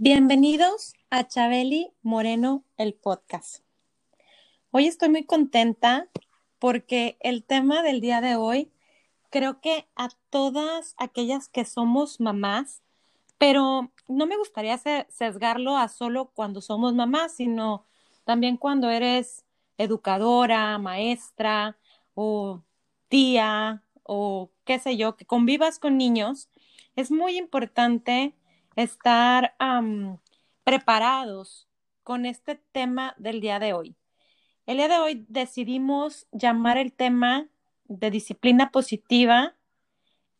Bienvenidos a Chabeli Moreno, el podcast. Hoy estoy muy contenta porque el tema del día de hoy creo que a todas aquellas que somos mamás, pero no me gustaría sesgarlo a solo cuando somos mamás, sino también cuando eres educadora, maestra o tía o qué sé yo, que convivas con niños, es muy importante estar preparados con este tema del día de hoy. El día de hoy decidimos llamar el tema de disciplina positiva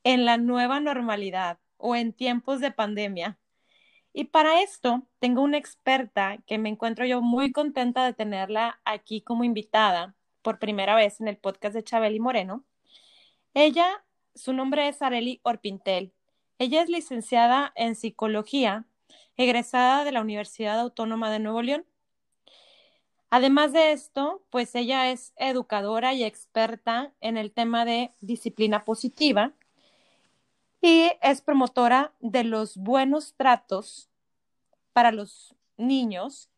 en la nueva normalidad o en tiempos de pandemia. Y para esto tengo una experta que me encuentro yo muy contenta de tenerla aquí como invitada por primera vez en el podcast de Chabeli Moreno. Ella, su nombre es Areli Orpintel ella es licenciada en psicología, egresada de la Universidad Autónoma de Nuevo León. Además de esto, pues ella es educadora y experta en el tema de disciplina positiva y es promotora de los buenos tratos para los niños.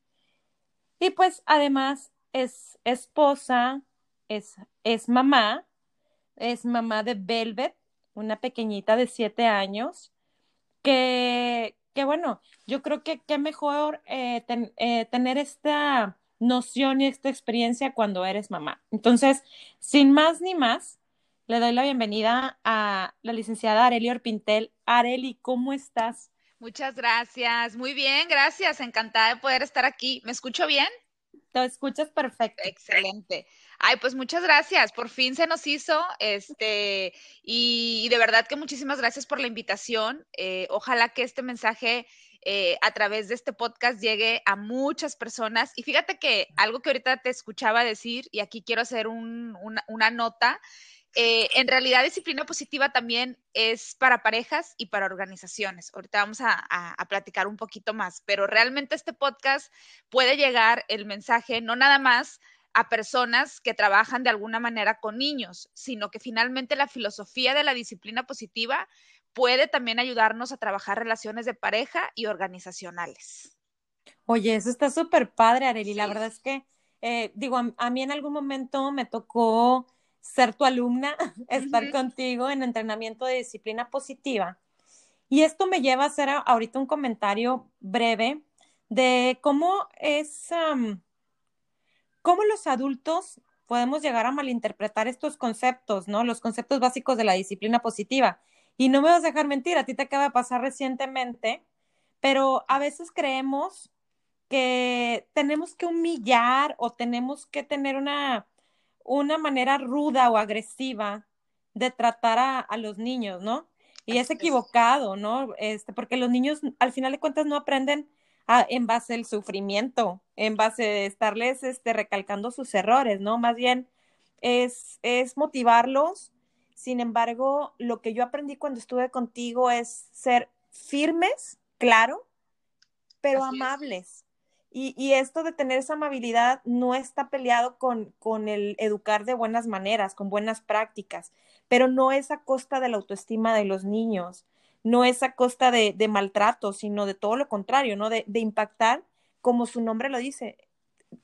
Y pues además es esposa, es, es mamá, es mamá de Velvet, una pequeñita de siete años, que, que bueno, yo creo que qué mejor eh, eh, tener esta noción y esta experiencia cuando eres mamá. Entonces, sin más ni más, le doy la bienvenida a la licenciada Areli Orpintel. Areli, ¿cómo estás? Muchas gracias. Muy bien, gracias. Encantada de poder estar aquí. ¿Me escucho bien? Te escuchas perfecto. Excelente. Ay, pues muchas gracias. Por fin se nos hizo. Este, y, de verdad que muchísimas gracias por la invitación. Eh, ojalá que este mensaje eh, a través de este podcast llegue a muchas personas. Y fíjate que algo que ahorita te escuchaba decir, y aquí quiero hacer una, nota. Eh, en realidad, disciplina positiva también es para parejas y para organizaciones. Ahorita vamos a, a, platicar un poquito más, pero realmente este podcast puede llegar el mensaje no nada más a personas que trabajan de alguna manera con niños, sino que finalmente la filosofía de la disciplina positiva puede también ayudarnos a trabajar relaciones de pareja y organizacionales. Oye, eso está súper padre, Areli. La verdad es que, eh, digo, a, mí en algún momento me tocó ser tu alumna, estar contigo en entrenamiento de disciplina positiva. Y esto me lleva a hacer ahorita un comentario breve de cómo es cómo los adultos podemos llegar a malinterpretar estos conceptos, ¿no? Los conceptos básicos de la disciplina positiva. Y no me vas a dejar mentir, a ti te acaba de pasar recientemente, pero a veces creemos que tenemos que humillar o tenemos que tener una, una manera ruda o agresiva de tratar a, a los niños, ¿no? Y es equivocado, ¿no? Este, porque los niños al final de cuentas no aprenden en base al sufrimiento, en base de estarles este, recalcando sus errores, ¿no? Más bien es, es motivarlos. Sin embargo, lo que yo aprendí cuando estuve contigo es ser firmes, claro, pero amables. Y, y, esto de tener esa amabilidad no está peleado con, con el educar de buenas maneras, con buenas prácticas, pero no es a costa de la autoestima de los niños, no es a costa de, maltrato, sino de todo lo contrario, ¿no? De, impactar, como su nombre lo dice,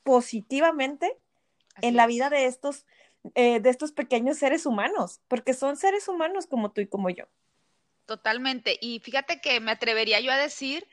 positivamente en la vida de estos, eh, de estos pequeños seres humanos, porque son seres humanos como tú y como yo. Totalmente. Y fíjate que me atrevería yo a decir,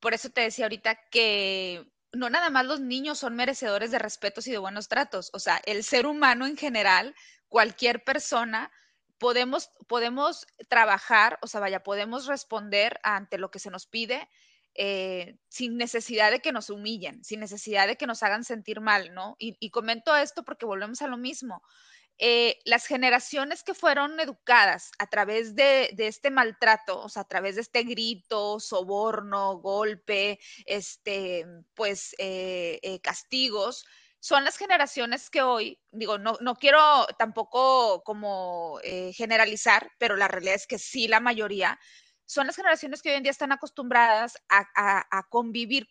por eso te decía ahorita que no nada más los niños son merecedores de respetos y de buenos tratos, o sea, el ser humano en general, cualquier persona podemos, podemos trabajar, o sea, vaya, podemos responder ante lo que se nos pide eh, sin necesidad de que nos humillen, sin necesidad de que nos hagan sentir mal, ¿no? Y, y comento esto porque volvemos a lo mismo. Eh, las generaciones que fueron educadas a través de, este maltrato, o sea, a través de este grito, soborno, golpe, este, pues, eh, eh, castigos, son las generaciones que hoy, digo, no, no quiero tampoco como generalizar, pero la realidad es que sí, la mayoría, son las generaciones que hoy en día están acostumbradas a, convivir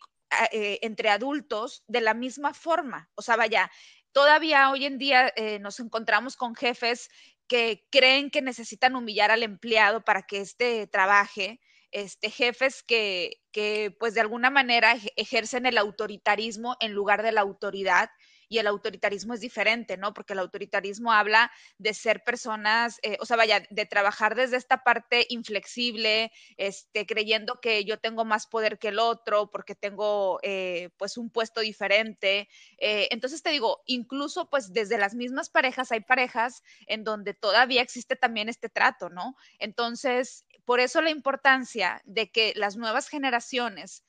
entre adultos de la misma forma. O sea, vaya, todavía hoy en día eh, nos encontramos con jefes que creen que necesitan humillar al empleado para que éste trabaje, este, jefes que, que pues de alguna manera ejercen el autoritarismo en lugar de la autoridad y el autoritarismo es diferente, ¿no? Porque el autoritarismo habla de ser personas, eh, o sea, vaya, de trabajar desde esta parte inflexible, este, creyendo que yo tengo más poder que el otro porque tengo eh, pues un puesto diferente. Eh, entonces te digo, incluso pues desde las mismas parejas hay parejas en donde todavía existe también este trato, ¿no? Entonces, por eso la importancia de que las nuevas generaciones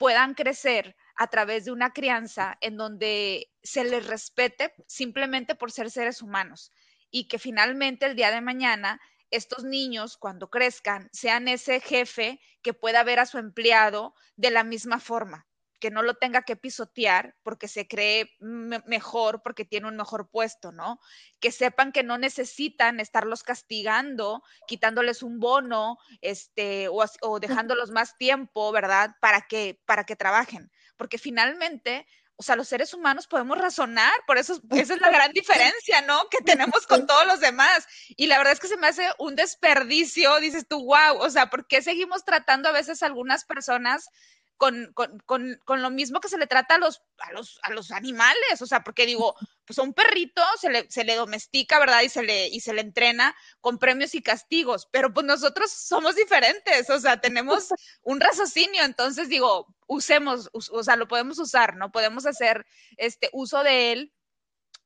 puedan crecer a través de una crianza en donde se les respete simplemente por ser seres humanos y que finalmente el día de mañana estos niños cuando crezcan sean ese jefe que pueda ver a su empleado de la misma forma que no lo tenga que pisotear porque se cree mejor, porque tiene un mejor puesto, ¿no? Que sepan que no necesitan estarlos castigando, quitándoles un bono, este, o, o dejándolos más tiempo, ¿verdad? Para que, para que trabajen. Porque finalmente, o sea, los seres humanos podemos razonar, por eso esa es la gran diferencia, ¿no? Que tenemos con todos los demás. Y la verdad es que se me hace un desperdicio, dices tú, wow, o sea, ¿por qué seguimos tratando a veces a algunas personas con, con, con, con, lo mismo que se le trata a los, a los, a los animales, o sea, porque digo, pues a un perrito se le, se le domestica, ¿verdad? Y se le, y se le entrena con premios y castigos, pero pues nosotros somos diferentes, o sea, tenemos un raciocinio, entonces digo, usemos, o sea, lo podemos usar, ¿no? Podemos hacer este uso de él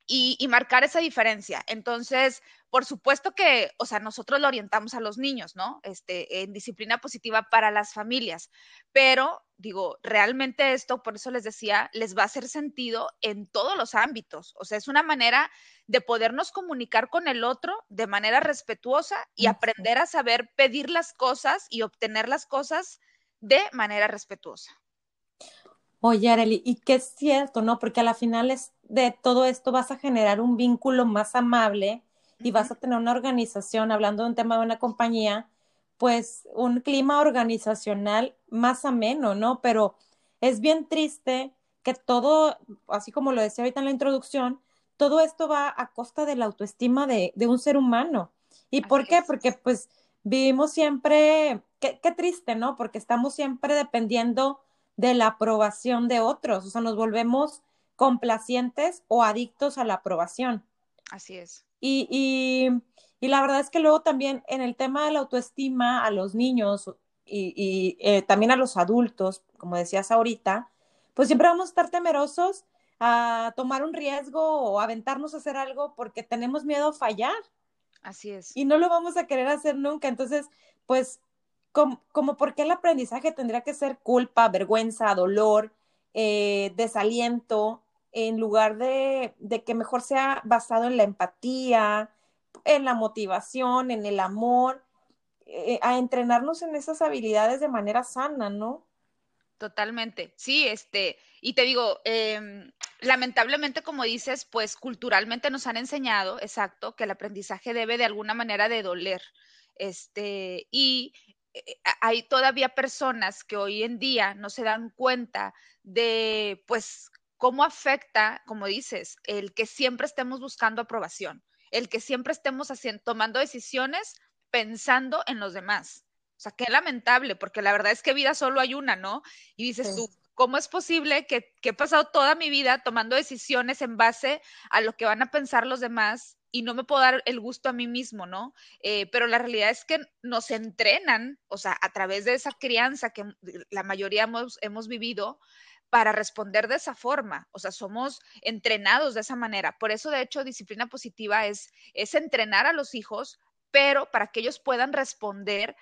y, y, marcar esa diferencia. Entonces, por supuesto que, o sea, nosotros lo orientamos a los niños, ¿no? Este, en disciplina positiva para las familias, pero digo, realmente esto, por eso les decía, les va a hacer sentido en todos los ámbitos. O sea, es una manera de podernos comunicar con el otro de manera respetuosa y aprender a saber pedir las cosas y obtener las cosas de manera respetuosa. Oye, Areli, y qué es cierto, ¿no? Porque a la final de todo esto vas a generar un vínculo más amable y vas a tener una organización, hablando de un tema de una compañía, pues un clima organizacional más ameno, ¿no? Pero es bien triste que todo, así como lo decía ahorita en la introducción, todo esto va a costa de la autoestima de, un ser humano. ¿Y por qué? Porque pues vivimos siempre, qué, qué triste, ¿no? Porque estamos siempre dependiendo de la aprobación de otros, o sea, nos volvemos complacientes o adictos a la aprobación. Así es. Y, la verdad es que luego también en el tema de la autoestima a los niños y, eh, también a los adultos, como decías ahorita, pues siempre vamos a estar temerosos a tomar un riesgo o aventarnos a hacer algo porque tenemos miedo a fallar. Así es. Y no lo vamos a querer hacer nunca. Entonces, pues, como, como por qué el aprendizaje tendría que ser culpa, vergüenza, dolor, eh, desaliento, en lugar de, que mejor sea basado en la empatía, en la motivación, en el amor, eh, a entrenarnos en esas habilidades de manera sana, ¿no? Totalmente, sí, este, y te digo, em, lamentablemente, como dices, pues culturalmente nos han enseñado, exacto, que el aprendizaje debe de alguna manera de doler, este, y hay todavía personas que hoy en día no se dan cuenta de, pues, cómo afecta, como dices, el que siempre estemos buscando aprobación, el que siempre estemos haciendo, tomando decisiones pensando en los demás. O sea, qué lamentable, porque la verdad es que vida solo hay una, ¿no? Y dices tú, ¿cómo es posible que, he pasado toda mi vida tomando decisiones en base a lo que van a pensar los demás y no me puedo dar el gusto a mí mismo, ¿no? Eh, pero la realidad es que nos entrenan, o sea, a través de esa crianza que la mayoría hemos, hemos vivido, para responder de esa forma. O sea, somos entrenados de esa manera. Por eso, de hecho, disciplina positiva es, es entrenar a los hijos, pero para que ellos puedan responder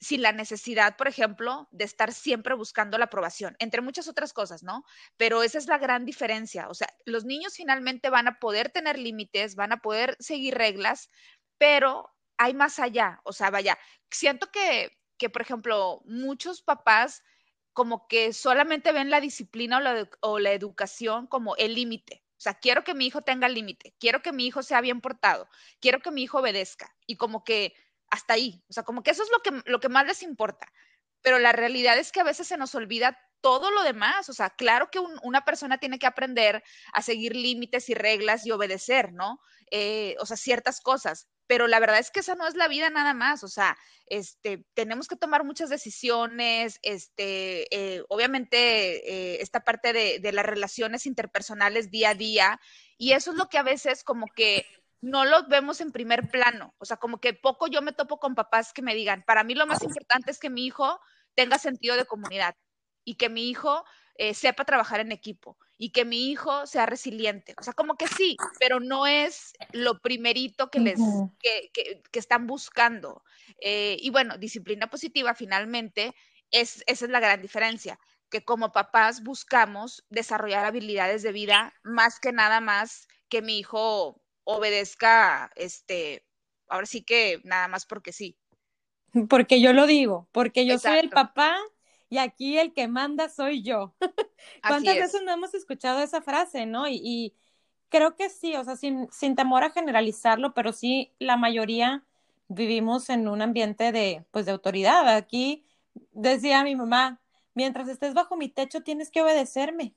sin la necesidad, por ejemplo, de estar siempre buscando la aprobación, entre muchas otras cosas, ¿no? Pero esa es la gran diferencia. O sea, los niños finalmente van a poder tener límites, van a poder seguir reglas, pero hay más allá. O sea, vaya, siento que, que por ejemplo, muchos papás como que solamente ven la disciplina o la, o la educación como el límite. O sea, quiero que mi hijo tenga límite, quiero que mi hijo sea bien portado, quiero que mi hijo obedezca. Y como que hasta ahí. O sea, como que eso es lo que, lo que más les importa. Pero la realidad es que a veces se nos olvida todo lo demás. O sea, claro que una persona tiene que aprender a seguir límites y reglas y obedecer, ¿no? Eh, o sea, ciertas cosas. Pero la verdad es que esa no es la vida nada más. O sea, este, tenemos que tomar muchas decisiones. Este, eh, obviamente, eh, esta parte de, de las relaciones interpersonales día a día. Y eso es lo que a veces como que no lo vemos en primer plano. O sea, como que poco yo me topo con papás que me digan, para mí lo más importante es que mi hijo tenga sentido de comunidad y que mi hijo eh, sepa trabajar en equipo y que mi hijo sea resiliente. O sea, como que sí, pero no es lo primerito que les, que, que, están buscando. Eh, y bueno, disciplina positiva finalmente es, esa es la gran diferencia que como papás buscamos desarrollar habilidades de vida más que nada más que mi hijo obedezca, este, ahora sí que nada más porque sí. Porque yo lo digo, porque yo soy el papá y aquí el que manda soy yo. ¿Cuántas veces no hemos escuchado esa frase, no? Y, creo que sí, o sea, sin, sin, temor a generalizarlo, pero sí la mayoría vivimos en un ambiente de, pues, de autoridad. Aquí decía mi mamá, mientras estés bajo mi techo tienes que obedecerme.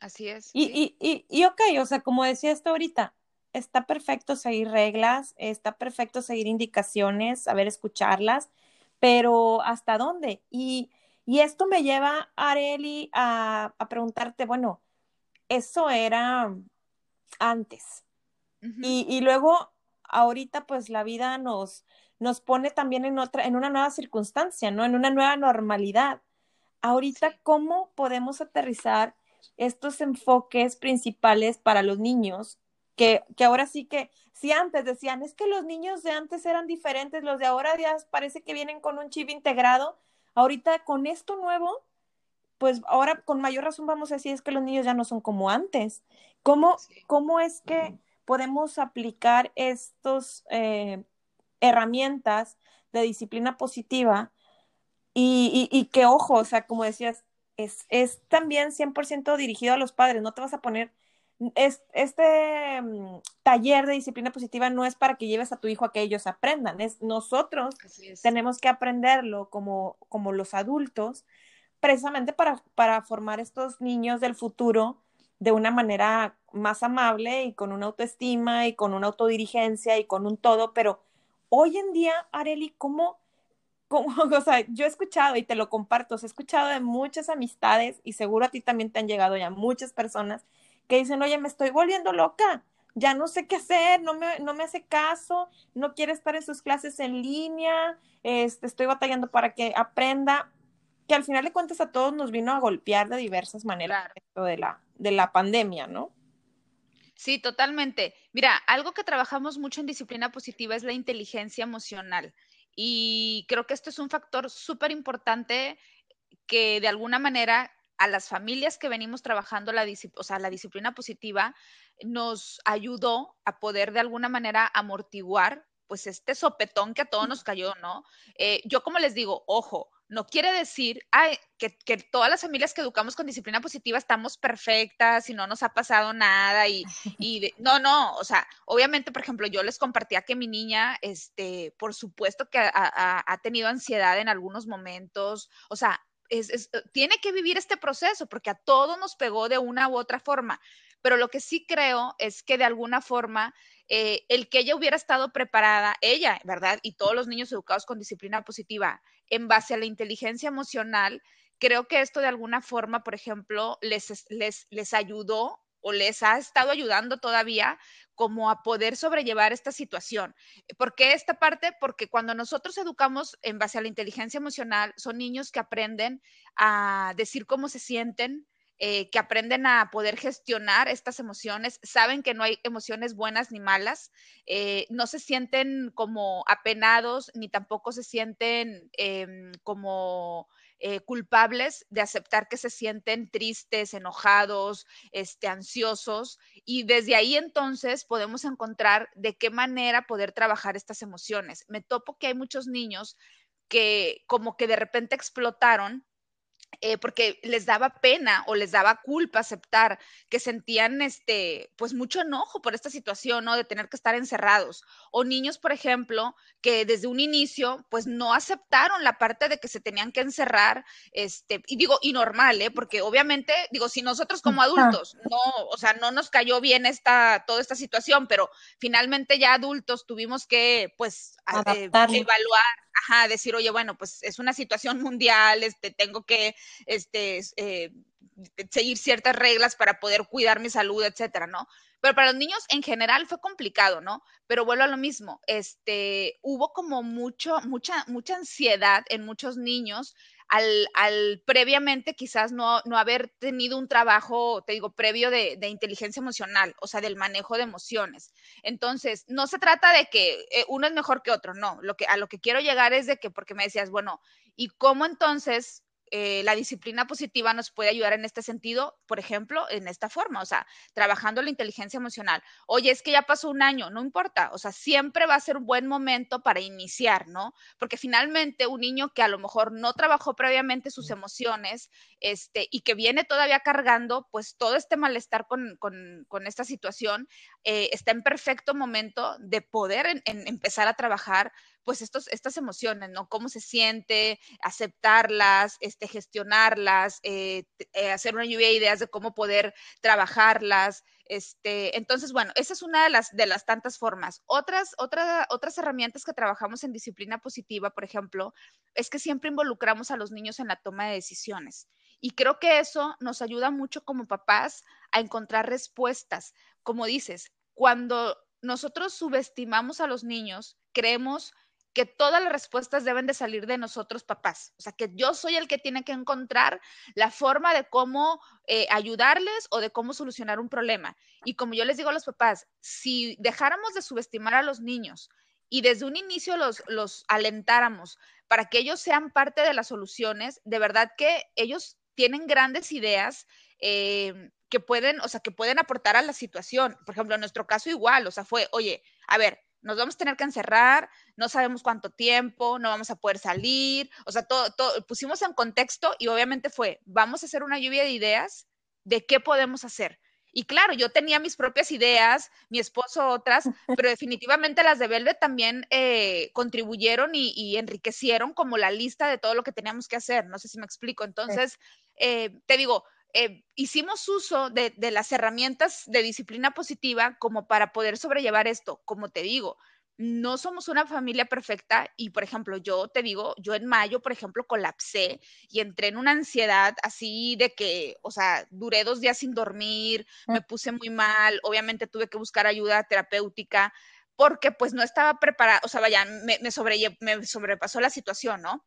Así es. Y, y, y, y ok, o sea, como decía esto ahorita, está perfecto seguir reglas, está perfecto seguir indicaciones, saber escucharlas, pero ¿hasta dónde? Y, esto me lleva, Areli, a, a preguntarte, bueno, eso era antes. y, y, luego, ahorita, pues la vida nos, nos pone también en otra, en una nueva circunstancia, ¿no? En una nueva normalidad. Ahorita, ¿cómo podemos aterrizar estos enfoques principales para los niños que, que ahora sí que, si antes decían, es que los niños de antes eran diferentes, los de ahora ya parece que vienen con un chip integrado, ahorita con esto nuevo, pues ahora con mayor razón vamos a decir es que los niños ya no son como antes. ¿Cómo, cómo es que podemos aplicar estas eh, herramientas de disciplina positiva y, y, y, que, ojo, o sea, como decías, es, es también 100% dirigido a los padres, no te vas a poner es, este mm, taller de disciplina positiva no es para que lleves a tu hijo a que ellos aprendan, es nosotros tenemos que aprenderlo como, como los adultos, precisamente para, para formar estos niños del futuro de una manera más amable y con una autoestima y con una autodirigencia y con un todo, pero hoy en día, Areli, ¿cómo, cómo, o sea, yo he escuchado y te lo comparto, he escuchado de muchas amistades y seguro a ti también te han llegado ya muchas personas que dicen, oye, me estoy volviendo loca, ya no sé qué hacer, no me, no me hace caso, no quiere estar en sus clases en línea, este, estoy batallando para que aprenda, que al final de cuentas a todos nos vino a golpear de diversas maneras esto de la, de la pandemia, ¿no? Sí, totalmente. Mira, algo que trabajamos mucho en disciplina positiva es la inteligencia emocional. Y creo que esto es un factor súper importante que de alguna manera a las familias que venimos trabajando la, o sea, la disciplina positiva nos ayudó a poder de alguna manera amortiguar pues este sopetón que a todos nos cayó, ¿no? Eh, yo como les digo, ojo, no quiere decir que, que, todas las familias que educamos con disciplina positiva estamos perfectas y no nos ha pasado nada y, y no, no, o sea, obviamente, por ejemplo, yo les compartía que mi niña, este, por supuesto que ha, ha tenido ansiedad en algunos momentos, o sea, eh, tiene que vivir este proceso porque a todos nos pegó de una u otra forma. Pero lo que sí creo es que de alguna forma eh, el que ella hubiera estado preparada, ella, ¿verdad? Y todos los niños educados con disciplina positiva en base a la inteligencia emocional, creo que esto de alguna forma, por ejemplo, les, les, les ayudó o les ha estado ayudando todavía como a poder sobrellevar esta situación. ¿Por qué esta parte? Porque cuando nosotros educamos en base a la inteligencia emocional, son niños que aprenden a decir cómo se sienten, eh, que aprenden a poder gestionar estas emociones, saben que no hay emociones buenas ni malas, eh, no se sienten como apenados ni tampoco se sienten em, como eh, culpables de aceptar que se sienten tristes, enojados, este, ansiosos, y desde ahí entonces podemos encontrar de qué manera poder trabajar estas emociones. Me topo que hay muchos niños que como que de repente explotaron eh, porque les daba pena o les daba culpa aceptar que sentían este, pues mucho enojo por esta situación, ¿no? De tener que estar encerrados. O niños, por ejemplo, que desde un inicio, pues no aceptaron la parte de que se tenían que encerrar, este, y digo, y normal, ¿eh? Porque obviamente, digo, si nosotros como adultos, no, o sea, no nos cayó bien esta, toda esta situación, pero finalmente ya adultos tuvimos que, pues, eh, evaluar ajá, decir, oye, bueno, pues es una situación mundial, este, tengo que este, eh, seguir ciertas reglas para poder cuidar mi salud, etcétera, ¿no? Pero para los niños en general fue complicado, ¿no? Pero vuelvo a lo mismo, este, hubo como mucho, mucha, mucha ansiedad en muchos niños al, al previamente quizás no, no, haber tenido un trabajo, te digo, previo de, de, inteligencia emocional, o sea, del manejo de emociones. Entonces, no se trata de que eh, uno es mejor que otro, no, lo que, a lo que quiero llegar es de que, porque me decías, bueno, ¿y cómo entonces eh, la disciplina positiva nos puede ayudar en este sentido, por ejemplo, en esta forma, o sea, trabajando la inteligencia emocional. Oye, es que ya pasó un año, no importa, o sea, siempre va a ser un buen momento para iniciar, ¿no? Porque finalmente un niño que a lo mejor no trabajó previamente sus emociones, este, y que viene todavía cargando, pues todo este malestar con, esta situación, eh, está en perfecto momento de poder empezar a trabajar pues estos, estas emociones, ¿no? Cómo se siente, aceptarlas, este, gestionarlas, eh, eh, hacer una lluvia de ideas de cómo poder trabajarlas. Este, entonces, bueno, esa es una de las, de las tantas formas. Otras, otra, otras herramientas que trabajamos en disciplina positiva, por ejemplo, es que siempre involucramos a los niños en la toma de decisiones. Y creo que eso nos ayuda mucho como papás a encontrar respuestas. Como dices, cuando nosotros subestimamos a los niños, creemos que todas las respuestas deben de salir de nosotros papás. O sea, que yo soy el que tiene que encontrar la forma de cómo eh, ayudarles o de cómo solucionar un problema. Y como yo les digo a los papás, si dejáramos de subestimar a los niños y desde un inicio los, los alentáramos para que ellos sean parte de las soluciones, de verdad que ellos tienen grandes ideas. Eh, que pueden, o sea, que pueden aportar a la situación. Por ejemplo, en nuestro caso igual, o sea, fue, oye, a ver, nos vamos a tener que encerrar, no sabemos cuánto tiempo, no vamos a poder salir, o sea, todo, todo, pusimos en contexto y obviamente fue, vamos a hacer una lluvia de ideas de qué podemos hacer. Y claro, yo tenía mis propias ideas, mi esposo otras, pero definitivamente las de Velvet también eh, contribuyeron y, enriquecieron como la lista de todo lo que teníamos que hacer. No sé si me explico. Entonces, eh, te digo, eh, hicimos uso de, de, las herramientas de disciplina positiva como para poder sobrellevar esto. Como te digo, no somos una familia perfecta y, por ejemplo, yo te digo, yo en mayo, por ejemplo, colapsé y entré en una ansiedad así de que, o sea, duré dos días sin dormir, me puse muy mal, obviamente tuve que buscar ayuda terapéutica, porque pues no estaba preparada, o sea, vaya, me, me, me sobrepasó la situación, ¿no?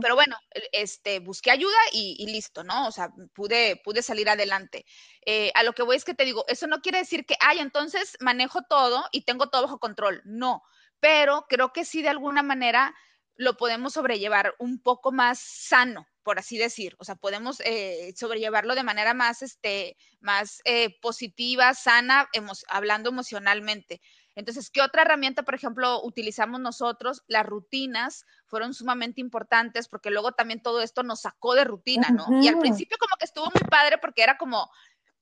Pero bueno, este, busqué ayuda y, listo, ¿no? O sea, pude, pude salir adelante. Eh, a lo que voy es que te digo, eso no quiere decir que, ay, entonces manejo todo y tengo todo bajo control, no, pero creo que sí de alguna manera lo podemos sobrellevar un poco más sano, por así decir. O sea, podemos eh, sobrellevarlo de manera más, este, más eh, positiva, sana, hablando emocionalmente. Entonces, ¿qué otra herramienta, por ejemplo, utilizamos nosotros? Las rutinas fueron sumamente importantes porque luego también todo esto nos sacó de rutina, ¿no? Y al principio como que estuvo muy padre porque era como,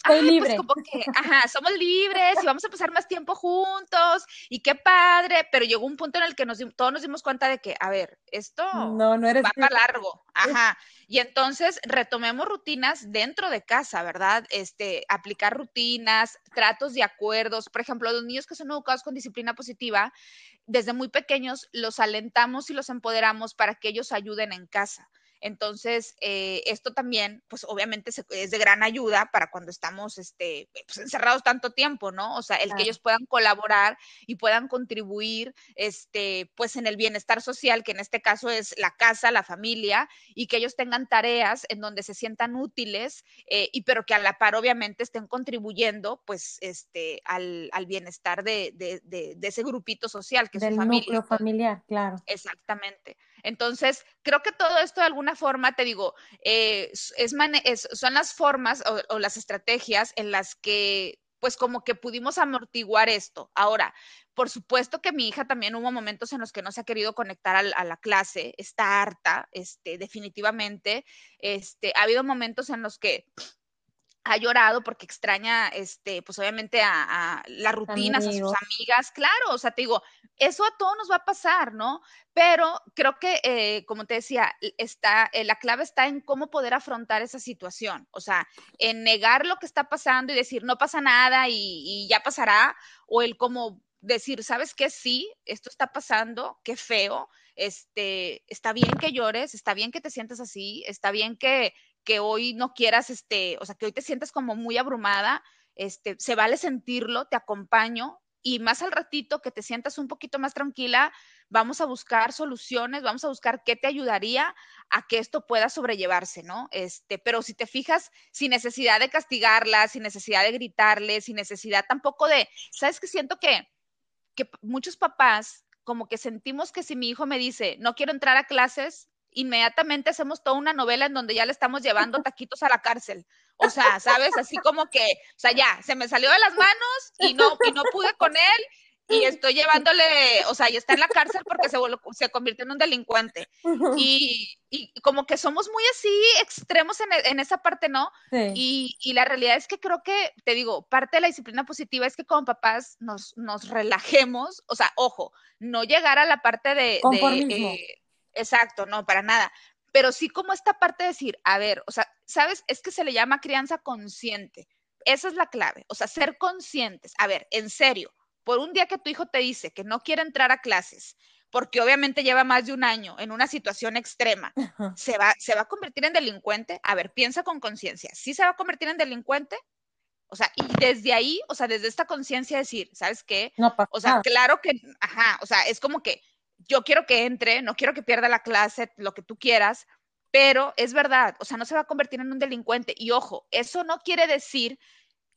Estoy pues, libre. como que, ajá, somos libres y vamos a pasar más tiempo juntos y qué padre, pero llegó un punto en el que nos, todos nos dimos cuenta de que, a ver, esto no, no eres va para largo, ajá, y entonces retomemos rutinas dentro de casa, ¿verdad? Este, aplicar rutinas, tratos de acuerdos, por ejemplo, los niños que son educados con disciplina positiva, desde muy pequeños los alentamos y los empoderamos para que ellos ayuden en casa Entonces, eh, esto también, pues obviamente es de gran ayuda para cuando estamos este, pues, encerrados tanto tiempo, ¿no? O sea, el que ellos puedan colaborar y puedan contribuir, este, pues en el bienestar social, que en este caso es la casa, la familia, y que ellos tengan tareas en donde se sientan útiles, eh, y pero que a la par obviamente estén contribuyendo, pues, este, al, al bienestar de, de, de, de, ese grupito social que es su familia. núcleo familiar, claro. Exactamente. Entonces, creo que todo esto de alguna forma, te digo, eh, es, son las formas o, o, las estrategias en las que, pues como que pudimos amortiguar esto. Ahora, por supuesto que mi hija también hubo momentos en los que no se ha querido conectar a, a la clase, está harta, este, definitivamente. Este, ha habido momentos en los que ha llorado porque extraña, este, pues obviamente a, a las rutinas, a sus amigas, claro, o sea, te digo, eso a todos nos va a pasar, ¿no? Pero creo que, eh, como te decía, está, eh, la clave está en cómo poder afrontar esa situación, o sea, en negar lo que está pasando y decir, no pasa nada y, y ya pasará, o el como decir, ¿sabes qué? Sí, esto está pasando, qué feo, este, está bien que llores, está bien que te sientas así, está bien que, que hoy no quieras, este, o sea, que hoy te sientes como muy abrumada, este, se vale sentirlo, te acompaño y más al ratito que te sientas un poquito más tranquila, vamos a buscar soluciones, vamos a buscar qué te ayudaría a que esto pueda sobrellevarse, ¿no? Este, pero si te fijas, sin necesidad de castigarla, sin necesidad de gritarle, sin necesidad tampoco de, ¿sabes qué siento que que muchos papás como que sentimos que si mi hijo me dice, "No quiero entrar a clases", inmediatamente hacemos toda una novela en donde ya le estamos llevando taquitos a la cárcel. O sea, ¿sabes? Así como que, o sea, ya, se me salió de las manos y no, y no pude con él y estoy llevándole, o sea, y está en la cárcel porque se, se convirtió en un delincuente. Y, y, como que somos muy así extremos en, en esa parte, ¿no? Sí. Y, y, la realidad es que creo que, te digo, parte de la disciplina positiva es que como papás nos, nos relajemos, o sea, ojo, no llegar a la parte de... de eh, exacto, no, para nada. Pero sí como esta parte de decir, a ver, o sea, ¿sabes? Es que se le llama crianza consciente. Esa es la clave, o sea, ser conscientes. A ver, en serio, por un día que tu hijo te dice que no quiere entrar a clases, porque obviamente lleva más de un año en una situación extrema, ¿se va, ¿se va a convertir en delincuente? A ver, piensa con conciencia, ¿sí se va a convertir en delincuente? O sea, y desde ahí, o sea, desde esta conciencia decir, ¿sabes qué? No pasa o sea, claro que, ajá, o sea, es como que yo quiero que entre, no quiero que pierda la clase, lo que tú quieras, pero es verdad, o sea, no se va a convertir en un delincuente. Y ojo, eso no quiere decir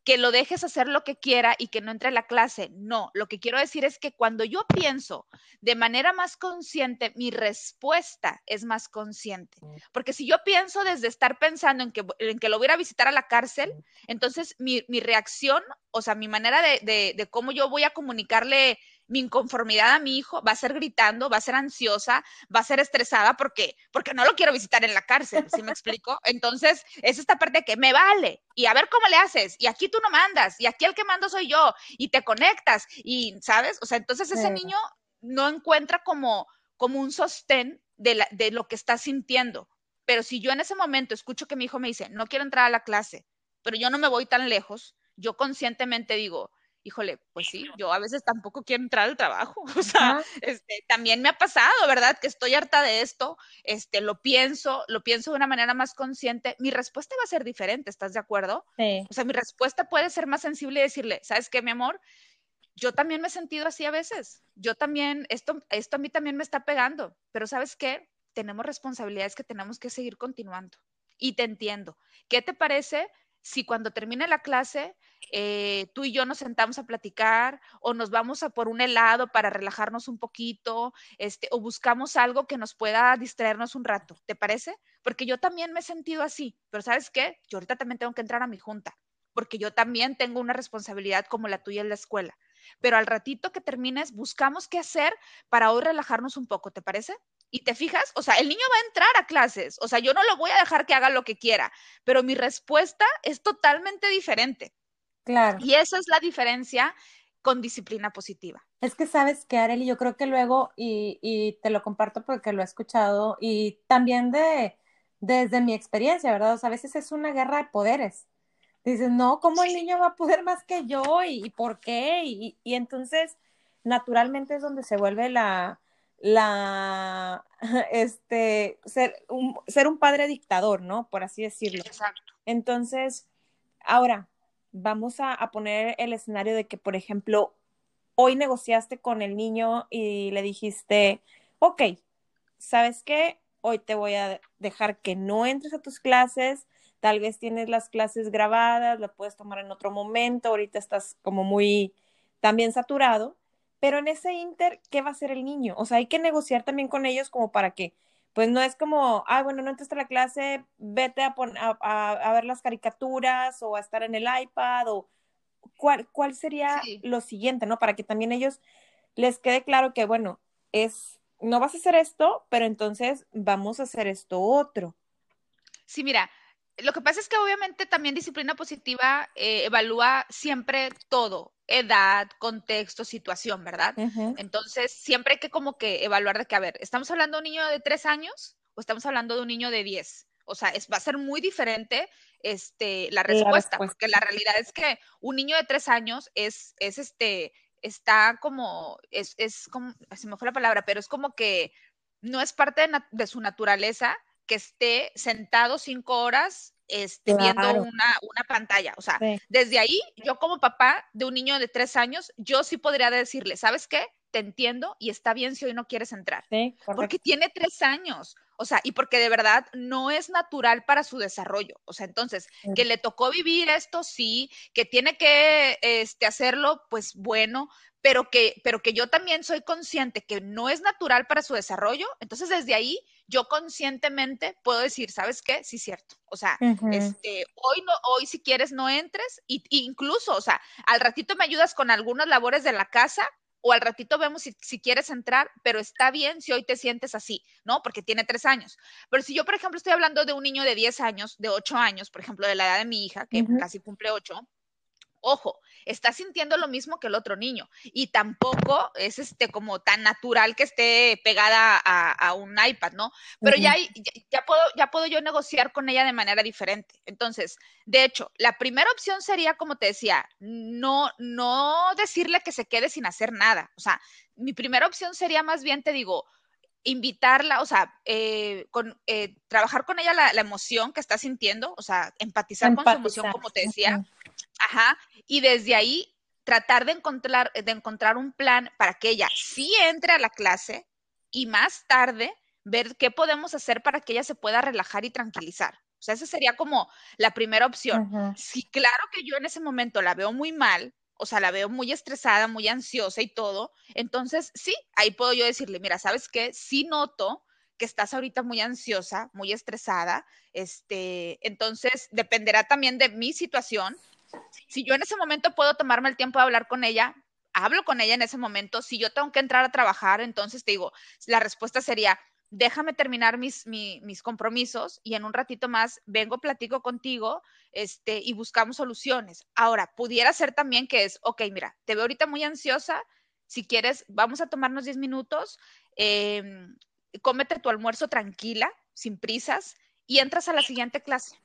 que lo dejes hacer lo que quiera y que no entre a la clase. No, lo que quiero decir es que cuando yo pienso de manera más consciente, mi respuesta es más consciente. Porque si yo pienso desde estar pensando en que, en que lo voy a visitar a la cárcel, entonces mi, mi reacción, o sea, mi manera de, de, de cómo yo voy a comunicarle mi inconformidad a mi hijo va a ser gritando, va a ser ansiosa, va a ser estresada porque, porque no lo quiero visitar en la cárcel, ¿sí me explico? Entonces, es esta parte que me vale y a ver cómo le haces y aquí tú no mandas y aquí el que mando soy yo y te conectas y, ¿sabes? O sea, entonces ese niño no encuentra como, como un sostén de, la, de lo que está sintiendo. Pero si yo en ese momento escucho que mi hijo me dice, no quiero entrar a la clase, pero yo no me voy tan lejos, yo conscientemente digo, híjole, pues sí, yo a veces tampoco quiero entrar al trabajo. O sea, este, también me ha pasado, ¿verdad? Que estoy harta de esto, este, lo pienso, lo pienso de una manera más consciente. Mi respuesta va a ser diferente, ¿estás de acuerdo? Sí. O sea, mi respuesta puede ser más sensible y decirle, ¿sabes qué, mi amor? Yo también me he sentido así a veces. Yo también, esto, esto a mí también me está pegando, pero ¿sabes qué? Tenemos responsabilidades que tenemos que seguir continuando. Y te entiendo. ¿Qué te parece si cuando termine la clase eh, tú y yo nos sentamos a platicar o nos vamos a por un helado para relajarnos un poquito, este, o buscamos algo que nos pueda distraernos un rato, ¿te parece? Porque yo también me he sentido así, pero ¿sabes qué? Yo ahorita también tengo que entrar a mi junta, porque yo también tengo una responsabilidad como la tuya en la escuela. Pero al ratito que termines, buscamos qué hacer para hoy relajarnos un poco, ¿te parece? Y te fijas, o sea, el niño va a entrar a clases, o sea, yo no lo voy a dejar que haga lo que quiera, pero mi respuesta es totalmente diferente. Claro. Y esa es la diferencia con disciplina positiva. Es que sabes que, Arely, yo creo que luego, y, y, te lo comparto porque lo he escuchado, y también de, desde mi experiencia, ¿verdad? O sea, a veces es una guerra de poderes. Dices, no, ¿cómo el niño va a poder más que yo? ¿Y, y por qué? Y, y, entonces, naturalmente es donde se vuelve la, la, este, ser un, ser un padre dictador, ¿no? Por así decirlo. Exacto. Entonces, ahora vamos a, a poner el escenario de que, por ejemplo, hoy negociaste con el niño y le dijiste, ok, ¿sabes qué? Hoy te voy a dejar que no entres a tus clases, tal vez tienes las clases grabadas, lo puedes tomar en otro momento, ahorita estás como muy también saturado, pero en ese inter, ¿qué va a hacer el niño? O sea, hay que negociar también con ellos como para que, pues no es como, ah, bueno, no entraste a la clase, vete a, a, a, ver las caricaturas o a estar en el iPad o cuál, cuál sería lo siguiente, ¿no? Para que también ellos les quede claro que, bueno, es, no vas a hacer esto, pero entonces vamos a hacer esto otro. Sí, mira, lo que pasa es que obviamente también disciplina positiva eh, evalúa siempre todo, edad, contexto, situación, ¿verdad? Entonces, siempre hay que como que evaluar de que, a ver, ¿estamos hablando de un niño de tres años o estamos hablando de un niño de diez? O sea, es, va a ser muy diferente este, la, respuesta, porque la realidad es que un niño de tres años es, es este, está como, es, es como, se me fue la palabra, pero es como que no es parte de, su naturaleza que esté sentado cinco horas este, viendo una, una, pantalla. O sea, desde ahí, yo como papá de un niño de tres años, yo sí podría decirle, ¿sabes qué? Te entiendo y está bien si hoy no quieres entrar. porque tiene tres años. O sea, y porque de verdad no es natural para su desarrollo. O sea, entonces, que le tocó vivir esto, sí, que tiene que este, hacerlo, pues bueno, pero que, pero que yo también soy consciente que no es natural para su desarrollo. Entonces, desde ahí, yo conscientemente puedo decir, ¿sabes qué? Sí, cierto. O sea, este, hoy no, hoy si quieres no entres, y, incluso, o sea, al ratito me ayudas con algunas labores de la casa, o al ratito vemos si, quieres entrar, pero está bien si hoy te sientes así, ¿no? Porque tiene tres años. Pero si yo, por ejemplo, estoy hablando de un niño de 10 años, de 8 años, por ejemplo, de la edad de mi hija, que casi cumple 8, ojo, está sintiendo lo mismo que el otro niño y tampoco es este como tan natural que esté pegada a, un iPad, ¿no? Pero ya, ya, puedo, ya puedo yo negociar con ella de manera diferente. Entonces, de hecho, la primera opción sería, como te decía, no, no decirle que se quede sin hacer nada. O sea, mi primera opción sería más bien, te digo, invitarla, o sea, eh, con, eh, trabajar con ella la, emoción que está sintiendo, o sea, empatizar, con su emoción, como te decía. Ajá. Y desde ahí tratar de encontrar, de encontrar un plan para que ella sí entre a la clase y más tarde ver qué podemos hacer para que ella se pueda relajar y tranquilizar. O sea, esa sería como la primera opción. Sí, claro que yo en ese momento la veo muy mal, o sea, la veo muy estresada, muy ansiosa y todo, entonces sí, ahí puedo yo decirle, mira, ¿sabes qué? Sí noto que estás ahorita muy ansiosa, muy estresada, este, entonces dependerá también de mi situación, si yo en ese momento puedo tomarme el tiempo de hablar con ella, hablo con ella en ese momento. Si yo tengo que entrar a trabajar, entonces te digo, la respuesta sería, déjame terminar mis, mis, compromisos y en un ratito más vengo, platico contigo este, y buscamos soluciones. Ahora, pudiera ser también que es, ok, mira, te veo ahorita muy ansiosa, si quieres, vamos a tomarnos 10 minutos, em, cómete tu almuerzo tranquila, sin prisas, y entras a la siguiente clase.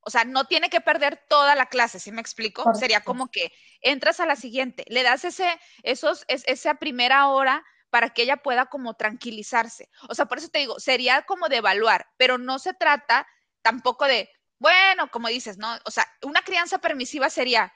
O sea, no tiene que perder toda la clase, ¿sí me explico? Sería como que entras a la siguiente, le das ese, esos, esa primera hora para que ella pueda como tranquilizarse. O sea, por eso te digo, sería como de evaluar, pero no se trata tampoco de, bueno, como dices, ¿no? O sea, una crianza permisiva sería,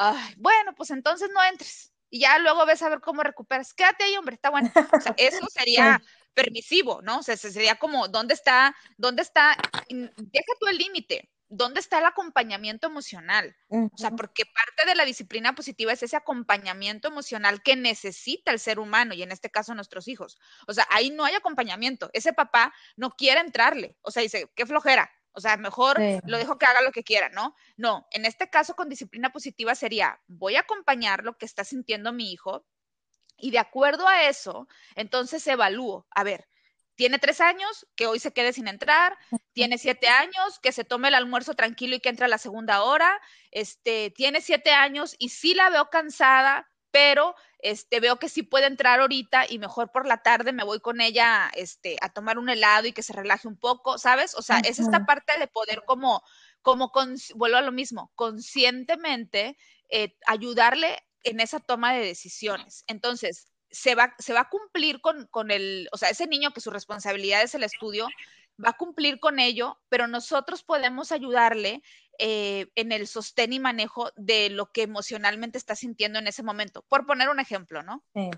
Ay, bueno, pues entonces no entres. Y ya luego ves a ver cómo recuperas. Quédate ahí, hombre, está bueno. O sea, eso sería permisivo, ¿no? O sea, sería como, ¿dónde está, dónde está? Deja tú el límite. ¿Dónde está el acompañamiento emocional? O sea, porque parte de la disciplina positiva es ese acompañamiento emocional que necesita el ser humano y en este caso nuestros hijos. O sea, ahí no hay acompañamiento. Ese papá no quiere entrarle. O sea, dice, qué flojera. O sea, mejor lo dejo que haga lo que quiera, ¿no? No, en este caso con disciplina positiva sería, voy a acompañar lo que está sintiendo mi hijo y de acuerdo a eso, entonces evalúo, a ver, tiene tres años, que hoy se quede sin entrar, tiene siete años, que se tome el almuerzo tranquilo y que entre a la segunda hora, este, tiene siete años y sí la veo cansada, pero este, veo que sí puede entrar ahorita y mejor por la tarde me voy con ella este, a tomar un helado y que se relaje un poco, ¿sabes? O sea, es esta parte de poder como, como vuelvo a lo mismo, conscientemente eh, ayudarle en esa toma de decisiones. Entonces, se va, se va a cumplir con, con el, o sea, ese niño que su responsabilidad es el estudio, va a cumplir con ello, pero nosotros podemos ayudarle eh, en el sostén y manejo de lo que emocionalmente está sintiendo en ese momento, por poner un ejemplo, ¿no? Sí.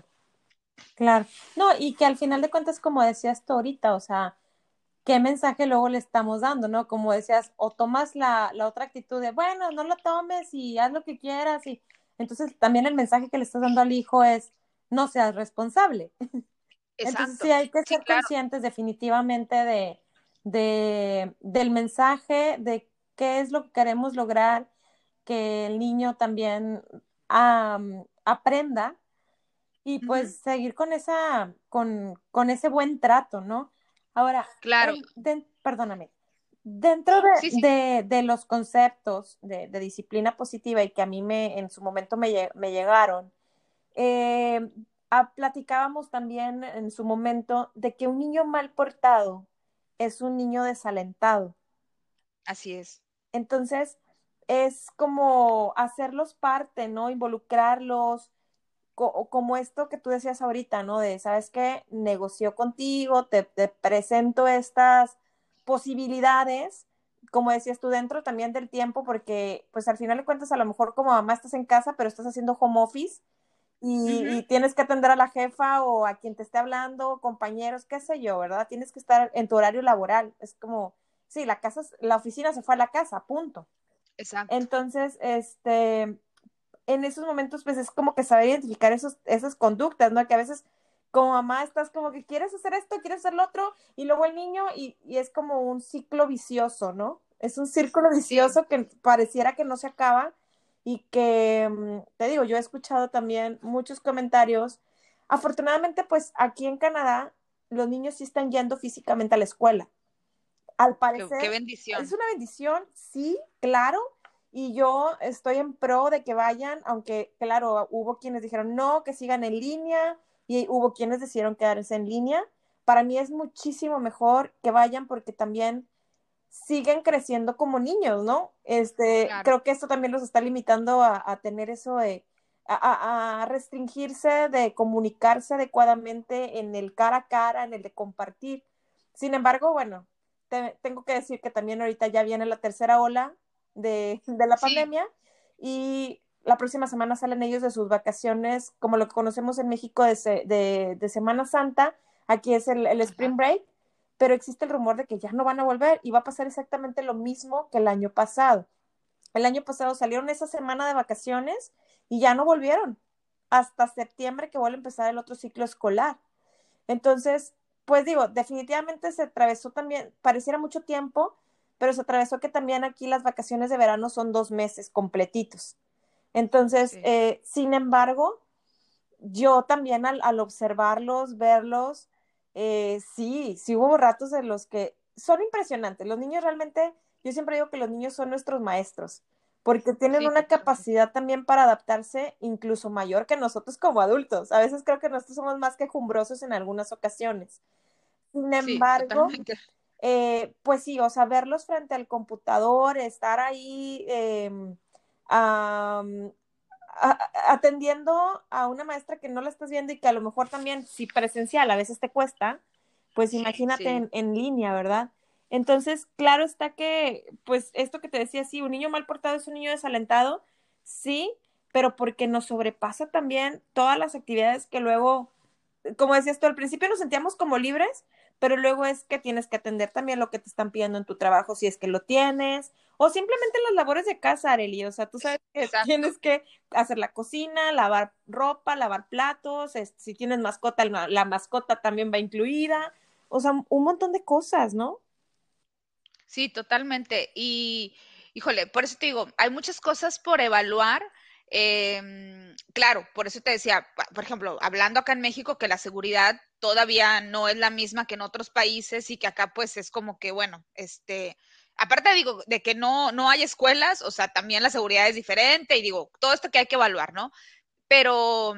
Claro, no, y que al final de cuentas, como decías tú ahorita, o sea, ¿qué mensaje luego le estamos dando, no? Como decías, o tomas la, la otra actitud de, bueno, no lo tomes y haz lo que quieras, y entonces también el mensaje que le estás dando al hijo es, no seas responsable. Entonces sí hay que ser conscientes definitivamente de, de, del mensaje, de qué es lo que queremos lograr, que el niño también aprenda y pues seguir con esa, con, con, ese buen trato, ¿no? Ahora, claro. perdóname, dentro de, de, los conceptos de, de, disciplina positiva y que a mí me, en su momento me, me llegaron, eh, platicábamos también en su momento de que un niño mal portado es un niño desalentado. Así es. Entonces, es como hacerlos parte, ¿no? Involucrarlos, como esto que tú decías ahorita, ¿no? De, ¿sabes qué? Negoció contigo, te, te, presento estas posibilidades, como decías tú, dentro también del tiempo, porque pues al final de cuentas a lo mejor como mamá estás en casa, pero estás haciendo home office y, tienes que atender a la jefa o a quien te esté hablando, compañeros, qué sé yo, ¿verdad? Tienes que estar en tu horario laboral. Es como, sí, la casa, la oficina se fue a la casa, punto. Exacto. Entonces, este, en esos momentos, pues es como que saber identificar esos, esas conductas, ¿no? Que a veces como mamá estás como que quieres hacer esto, quieres hacer lo otro, y luego el niño, y, y es como un ciclo vicioso, ¿no? Es un círculo vicioso que pareciera que no se acaba y que, mm, te digo, yo he escuchado también muchos comentarios. Afortunadamente, pues aquí en Canadá, los niños sí están yendo físicamente a la escuela. Al parecer, qué, bendición. es una bendición, sí, claro, y yo estoy en pro de que vayan, aunque, claro, hubo quienes dijeron no, que sigan en línea, y hubo quienes decidieron quedarse en línea. Para mí es muchísimo mejor que vayan porque también siguen creciendo como niños, ¿no? Este, creo que esto también los está limitando a, tener eso de, a, restringirse de comunicarse adecuadamente en el cara a cara, en el de compartir. Sin embargo, bueno, tengo que decir que también ahorita ya viene la tercera ola de, la pandemia y la próxima semana salen ellos de sus vacaciones, como lo que conocemos en México de, de, Semana Santa, aquí es el, el Spring Break, pero existe el rumor de que ya no van a volver y va a pasar exactamente lo mismo que el año pasado. El año pasado salieron esa semana de vacaciones y ya no volvieron hasta septiembre que vuelve a empezar el otro ciclo escolar. Entonces, pues digo, definitivamente se atravesó también, pareciera mucho tiempo, pero se atravesó que también aquí las vacaciones de verano son dos meses completitos. Entonces, eh, sin embargo, yo también al, al observarlos, verlos, eh, sí, sí hubo ratos en los que son impresionantes. Los niños realmente, yo siempre digo que los niños son nuestros maestros, porque tienen una capacidad también para adaptarse incluso mayor que nosotros como adultos. A veces creo que nosotros somos más quejumbrosos en algunas ocasiones. Sin embargo, eh, pues sí, o sea, verlos frente al computador, estar ahí eh, atendiendo a una maestra que no la estás viendo y que a lo mejor también, si presencial a veces te cuesta, pues imagínate En, línea, ¿verdad? Entonces, claro está que, pues esto que te decía, sí, un niño mal portado es un niño desalentado, sí, pero porque nos sobrepasa también todas las actividades que luego, como decías tú, al principio nos sentíamos como libres, pero luego es que tienes que atender también lo que te están pidiendo en tu trabajo, si es que lo tienes, o simplemente las labores de casa, Areli, o sea, tú sabes que tienes que hacer la cocina, lavar ropa, lavar platos, si tienes mascota, la, mascota también va incluida, o sea, un montón de cosas, ¿no? Sí, totalmente. Y, híjole, por eso te digo, hay muchas cosas por evaluar. Eh, claro, por eso te decía, por ejemplo, hablando acá en México, que la seguridad todavía no es la misma que en otros países y que acá pues es como que, bueno, este, aparte digo, de que no, no hay escuelas, o sea, también la seguridad es diferente y digo, todo esto que hay que evaluar, ¿no? Pero,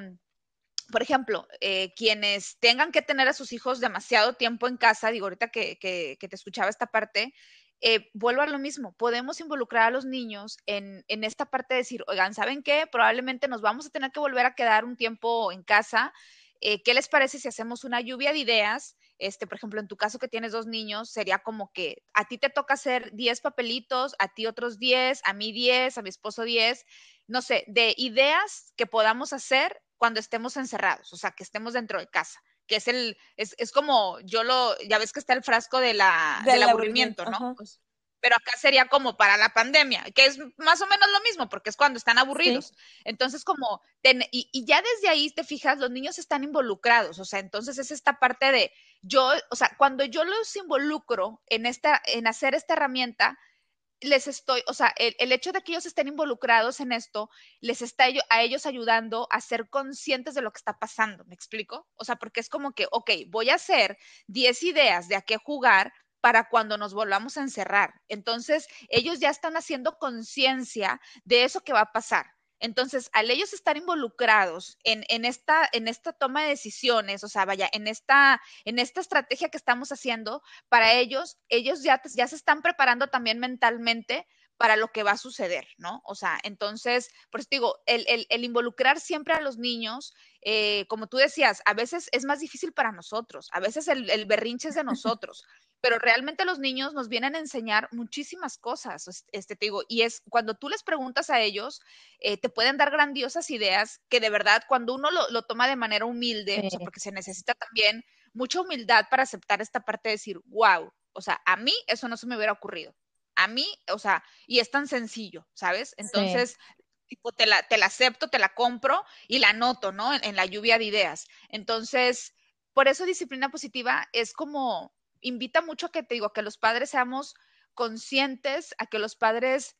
por ejemplo, eh, quienes tengan que tener a sus hijos demasiado tiempo en casa, digo, ahorita que, que, te escuchaba esta parte, eh, vuelvo a lo mismo, podemos involucrar a los niños en, en, esta parte de decir, oigan, ¿saben qué? Probablemente nos vamos a tener que volver a quedar un tiempo en casa eh, ¿qué les parece si hacemos una lluvia de ideas? Este, por ejemplo, en tu caso que tienes dos niños, sería como que a ti te toca hacer 10 papelitos, a ti otros 10, a mí 10, a mi esposo 10, no sé, de ideas que podamos hacer cuando estemos encerrados, o sea, que estemos dentro de casa que es el, es, es como, yo lo, ya ves que está el frasco de la, del, aburrimiento, ¿no? Pues, pero acá sería como para la pandemia, que es más o menos lo mismo, porque es cuando están aburridos. Entonces, como, y, y, ya desde ahí te fijas, los niños están involucrados, o sea, entonces es esta parte de, yo, o sea, cuando yo los involucro en esta, en hacer esta herramienta, les estoy, o sea, el, el, hecho de que ellos estén involucrados en esto, les está a ellos ayudando a ser conscientes de lo que está pasando, ¿me explico? O sea, porque es como que, ok, voy a hacer 10 ideas de a qué jugar, para cuando nos volvamos a encerrar. Entonces, ellos ya están haciendo conciencia de eso que va a pasar. Entonces, al ellos estar involucrados en, en, esta, en esta toma de decisiones, o sea, vaya, en esta, en esta estrategia que estamos haciendo, para ellos, ellos ya, ya se están preparando también mentalmente para lo que va a suceder, ¿no? O sea, entonces, por eso digo, el, el, el involucrar siempre a los niños, eh, como tú decías, a veces es más difícil para nosotros, a veces el, el berrinche es de nosotros, pero realmente los niños nos vienen a enseñar muchísimas cosas, este te digo, y es cuando tú les preguntas a ellos, eh, te pueden dar grandiosas ideas que de verdad cuando uno lo, lo toma de manera humilde, sí. o sea, porque se necesita también mucha humildad para aceptar esta parte de decir, wow, o sea, a mí eso no se me hubiera ocurrido. A mí, o sea, y es tan sencillo, ¿sabes? Entonces, sí. tipo, te la, te la acepto, te la compro y la anoto, ¿no? En, en la lluvia de ideas. Entonces, por eso disciplina positiva es como invita mucho a que te digo, que los padres seamos conscientes, a que los padres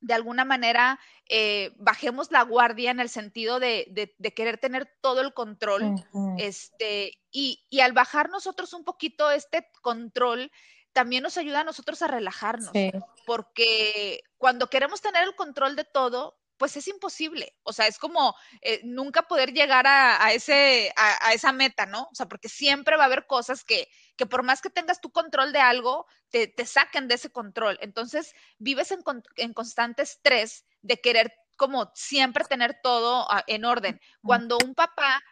de alguna manera eh, bajemos la guardia en el sentido de, de, de querer tener todo el control. Uh -huh. este, y, y, al bajar nosotros un poquito este control, también nos ayuda a nosotros a relajarnos, sí. porque cuando queremos tener el control de todo, pues es imposible. O sea, es como eh, nunca poder llegar a, a ese, a, a, esa meta, ¿no? O sea, porque siempre va a haber cosas que, que por más que tengas tu control de algo, te, te saquen de ese control. Entonces, vives en, en constante estrés de querer como siempre tener todo uh, en orden. Cuando un papá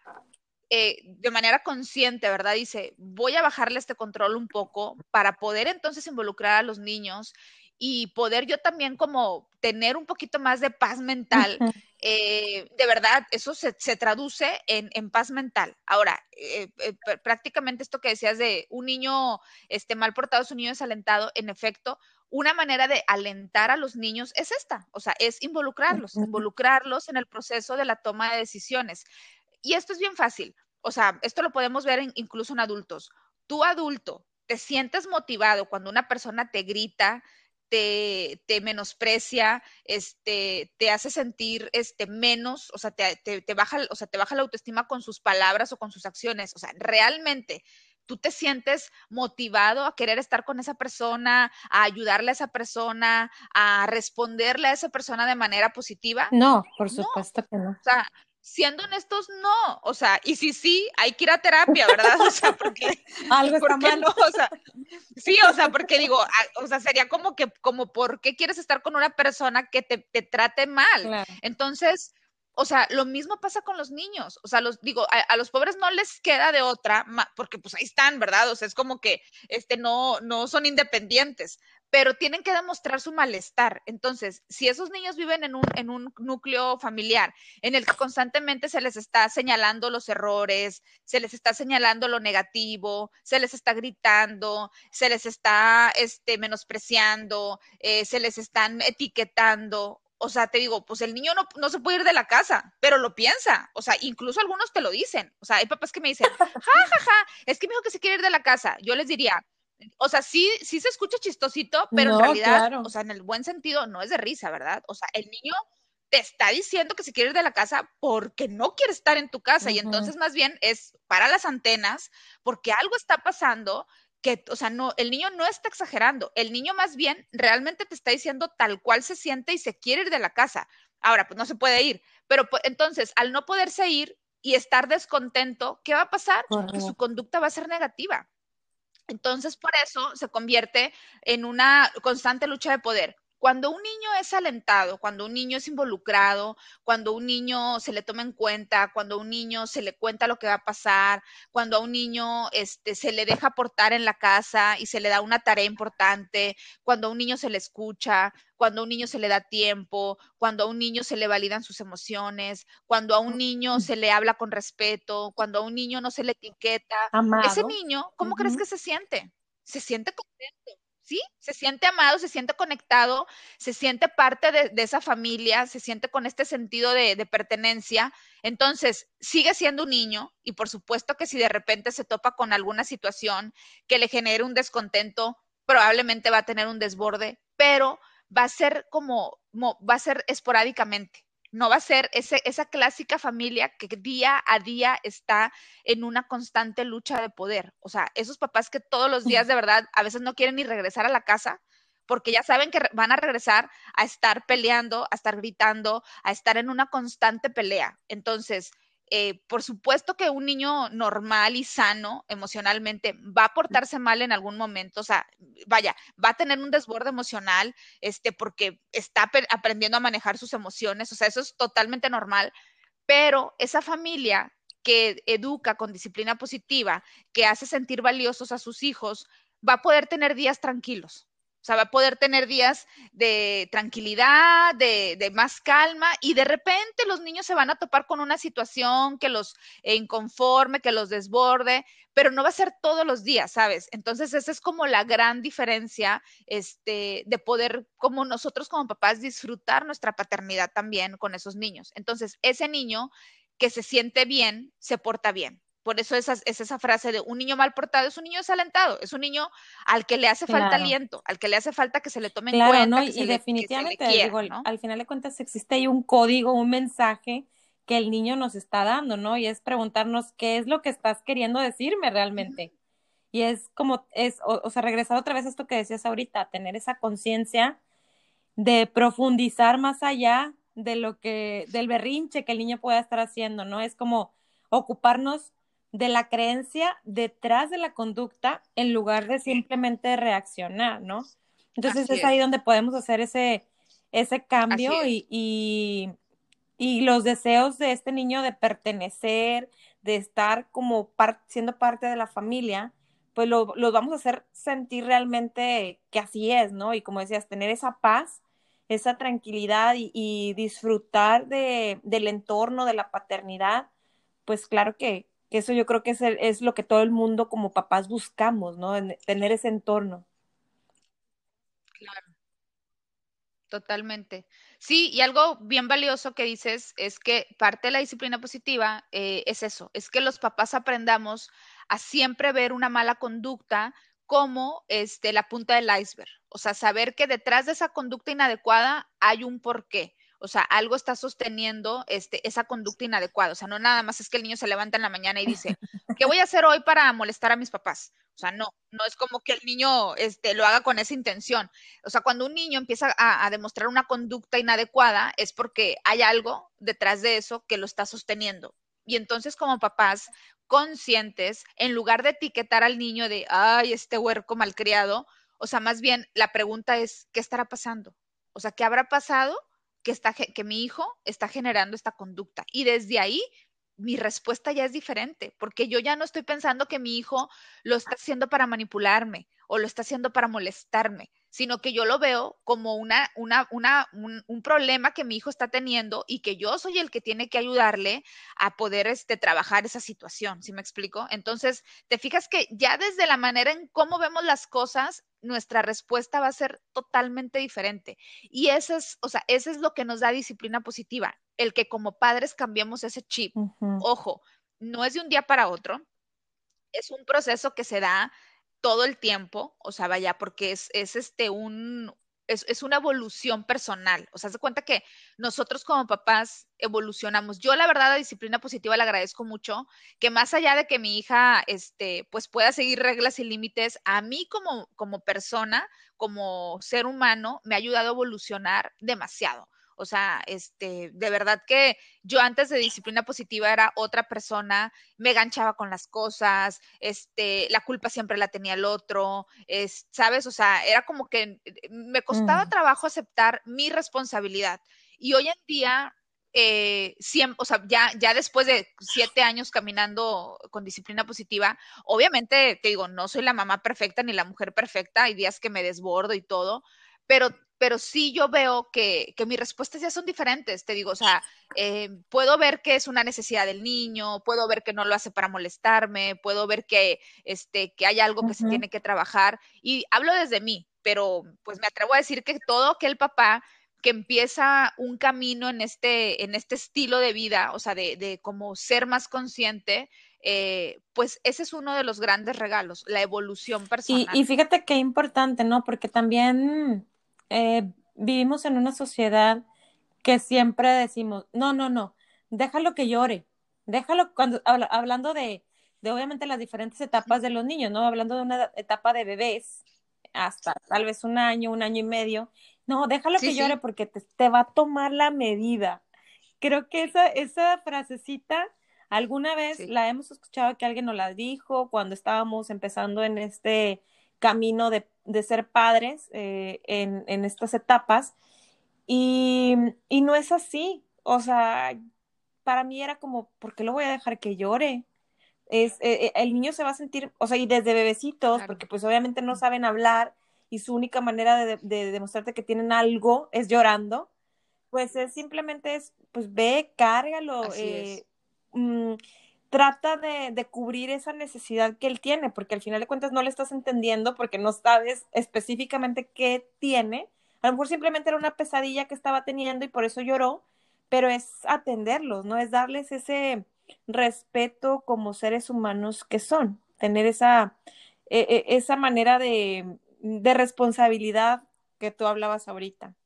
eh, de manera consciente, ¿verdad? Dice, voy a bajarle este control un poco para poder entonces involucrar a los niños y poder yo también como tener un poquito más de paz mental, eh, de verdad, eso se, se traduce en, en, paz mental. Ahora, eh, eh, prácticamente esto que decías de un niño este, mal portado es un niño desalentado, en efecto, una manera de alentar a los niños es esta, o sea, es involucrarlos, involucrarlos en el proceso de la toma de decisiones. Y esto es bien fácil, o sea, esto lo podemos ver en, incluso en adultos. Tú adulto, te sientes motivado cuando una persona te grita, te, te, menosprecia, este, te hace sentir este, menos, o sea, te, te, te, baja, o sea, te baja la autoestima con sus palabras o con sus acciones. O sea, realmente tú te sientes motivado a querer estar con esa persona, a ayudarle a esa persona, a responderle a esa persona de manera positiva. No, por supuesto no. que no. O sea, siendo honestos, no. O sea, y si sí, hay que ir a terapia, ¿verdad? O sea, porque. Algo está mal. No? O sea, sí, o sea, porque digo, o sea, sería como que, como, ¿por qué quieres estar con una persona que te, te trate mal? Claro. Entonces, o sea, lo mismo pasa con los niños. O sea, los digo, a, los pobres no les queda de otra, porque pues ahí están, ¿verdad? O sea, es como que este no, no son independientes pero tienen que demostrar su malestar. Entonces, si esos niños viven en un, en un núcleo familiar en el que constantemente se les está señalando los errores, se les está señalando lo negativo, se les está gritando, se les está este, menospreciando, eh, se les están etiquetando, o sea, te digo, pues el niño no, no, se puede ir de la casa, pero lo piensa. O sea, incluso algunos te lo dicen. O sea, hay papás que me dicen, ja, ja, ja, es que me dijo que se quiere ir de la casa. Yo les diría, o sea, sí, sí se escucha chistosito, pero no, en realidad, claro. o sea, en el buen sentido, no es de risa, ¿verdad? O sea, el niño te está diciendo que se quiere ir de la casa porque no quiere estar en tu casa uh -huh. y entonces más bien es para las antenas porque algo está pasando que, o sea, no, el niño no está exagerando, el niño más bien realmente te está diciendo tal cual se siente y se quiere ir de la casa. Ahora, pues no se puede ir, pero pues, entonces, al no poderse ir y estar descontento, ¿qué va a pasar? -huh. Que su conducta va a ser negativa. Entonces, por eso se convierte en una constante lucha de poder. Cuando un niño es alentado, cuando un niño es involucrado, cuando un niño se le toma en cuenta, cuando a un niño se le cuenta lo que va a pasar, cuando a un niño este, se le deja aportar en la casa y se le da una tarea importante, cuando a un niño se le escucha, cuando a un niño se le da tiempo, cuando a un niño se le validan sus emociones, cuando a un niño se le habla con respeto, cuando a un niño no se le etiqueta, ese niño, ¿cómo crees que se siente? Se siente contento ¿sí? Se siente amado, se siente conectado, se siente parte de, esa familia, se siente con este sentido de, pertenencia. Entonces, sigue siendo un niño y por supuesto que si de repente se topa con alguna situación que le genere un descontento, probablemente va a tener un desborde, pero va a ser como, va a ser esporádicamente no va a ser ese, esa clásica familia que día a día está en una constante lucha de poder. O sea, esos papás que todos los días de verdad a veces no quieren ni regresar a la casa porque ya saben que van a regresar a estar peleando, a estar gritando, a estar en una constante pelea. Entonces, eh, por supuesto que un niño normal y sano emocionalmente va a portarse mal en algún momento, o sea, vaya, va a tener un desborde emocional, este, porque está aprendiendo a manejar sus emociones, o sea, eso es totalmente normal, pero esa familia que educa con disciplina positiva, que hace sentir valiosos a sus hijos, va a poder tener días tranquilos. O sea, va a poder tener días de tranquilidad, de, más calma y de repente los niños se van a topar con una situación que los inconforme, que los desborde, pero no va a ser todos los días, ¿sabes? Entonces esa es como la gran diferencia este, de poder, como nosotros como papás, disfrutar nuestra paternidad también con esos niños. Entonces ese niño que se siente bien, se porta bien. Por eso es, esa frase de un niño mal portado, es un niño desalentado, es un niño al que le hace falta aliento, al que le hace falta que se le tome en cuenta. ¿no? y, definitivamente, digo, al final de cuentas existe ahí un código, un mensaje que el niño nos está dando, ¿no? Y es preguntarnos qué es lo que estás queriendo decirme realmente. Y es como, es, o, sea, regresar otra vez a esto que decías ahorita, tener esa conciencia de profundizar más allá de lo que, del berrinche que el niño pueda estar haciendo, ¿no? Es como ocuparnos de la creencia detrás de la conducta en lugar de simplemente reaccionar, ¿no? Entonces es, ahí donde podemos hacer ese, ese cambio y, y, los deseos de este niño de pertenecer, de estar como siendo parte de la familia, pues lo, los vamos a hacer sentir realmente que así es, ¿no? Y como decías, tener esa paz, esa tranquilidad y, y disfrutar de, del entorno, de la paternidad, pues claro que, eso yo creo que es, es lo que todo el mundo como papás buscamos, ¿no? tener ese entorno. Claro. Totalmente. Sí, y algo bien valioso que dices es que parte de la disciplina positiva eh, es eso, es que los papás aprendamos a siempre ver una mala conducta como este, la punta del iceberg. O sea, saber que detrás de esa conducta inadecuada hay un porqué. O sea, algo está sosteniendo este, esa conducta inadecuada. O sea, no nada más es que el niño se levanta en la mañana y dice, ¿qué voy a hacer hoy para molestar a mis papás? O sea, no, no es como que el niño este, lo haga con esa intención. O sea, cuando un niño empieza a, a, demostrar una conducta inadecuada es porque hay algo detrás de eso que lo está sosteniendo. Y entonces como papás conscientes, en lugar de etiquetar al niño de, ay, este huerco malcriado, o sea, más bien la pregunta es, ¿qué estará pasando? O sea, ¿qué habrá pasado? Que, está, que mi hijo está generando esta conducta. Y desde ahí mi respuesta ya es diferente, porque yo ya no estoy pensando que mi hijo lo está haciendo para manipularme o lo está haciendo para molestarme, sino que yo lo veo como una, una, una, un, problema que mi hijo está teniendo y que yo soy el que tiene que ayudarle a poder este, trabajar esa situación, ¿sí me explico? Entonces, te fijas que ya desde la manera en cómo vemos las cosas, nuestra respuesta va a ser totalmente diferente. Y eso es, o sea, eso es lo que nos da disciplina positiva, el que como padres cambiemos ese chip. Ojo, no es de un día para otro, es un proceso que se da todo el tiempo, o sea, vaya, porque es, es este un, es, es, una evolución personal. O sea, se cuenta que nosotros como papás evolucionamos. Yo, la verdad, la disciplina positiva le agradezco mucho, que más allá de que mi hija, este, pues pueda seguir reglas y límites, a mí como, como persona, como ser humano, me ha ayudado a evolucionar demasiado. O sea, este, de verdad que yo antes de disciplina positiva era otra persona, me ganchaba con las cosas, este, la culpa siempre la tenía el otro, es, ¿sabes? O sea, era como que me costaba mm. trabajo aceptar mi responsabilidad. Y hoy en día eh, o sea, ya, ya después de siete años caminando con disciplina positiva, obviamente te digo, no soy la mamá perfecta ni la mujer perfecta, hay días que me desbordo y todo, pero, pero sí yo veo que, que mis respuestas ya son diferentes, te digo, o sea, eh, puedo ver que es una necesidad del niño, puedo ver que no lo hace para molestarme, puedo ver que, este, que hay algo que se tiene que trabajar y hablo desde mí, pero pues me atrevo a decir que todo aquel papá que empieza un camino en este, en este estilo de vida, o sea, de, de como ser más consciente, eh, pues ese es uno de los grandes regalos, la evolución personal. Y, fíjate qué importante, ¿no? Porque también eh, vivimos en una sociedad que siempre decimos, no, no, no, déjalo que llore, déjalo cuando, hablando de, de obviamente las diferentes etapas de los niños, ¿no? Hablando de una etapa de bebés hasta tal vez un año, un año y medio, no, déjalo que llore porque te, va a tomar la medida. Creo que esa, esa frasecita alguna vez la hemos escuchado que alguien nos la dijo cuando estábamos empezando en este camino de, de ser padres eh, en, en, estas etapas y, y no es así. O sea, para mí era como, ¿por qué lo voy a dejar que llore? Es, eh, el niño se va a sentir, o sea, y desde bebecitos, porque pues obviamente no saben hablar, y su única manera de, demostrarte que tienen algo es llorando, pues es simplemente es, pues ve, cárgalo, eh, mm, trata de, cubrir esa necesidad que él tiene, porque al final de cuentas no le estás entendiendo porque no sabes específicamente qué tiene. A lo mejor simplemente era una pesadilla que estaba teniendo y por eso lloró, pero es atenderlos, ¿no? Es darles ese respeto como seres humanos que son, tener esa, e, e, esa manera de, de responsabilidad que tú hablabas ahorita.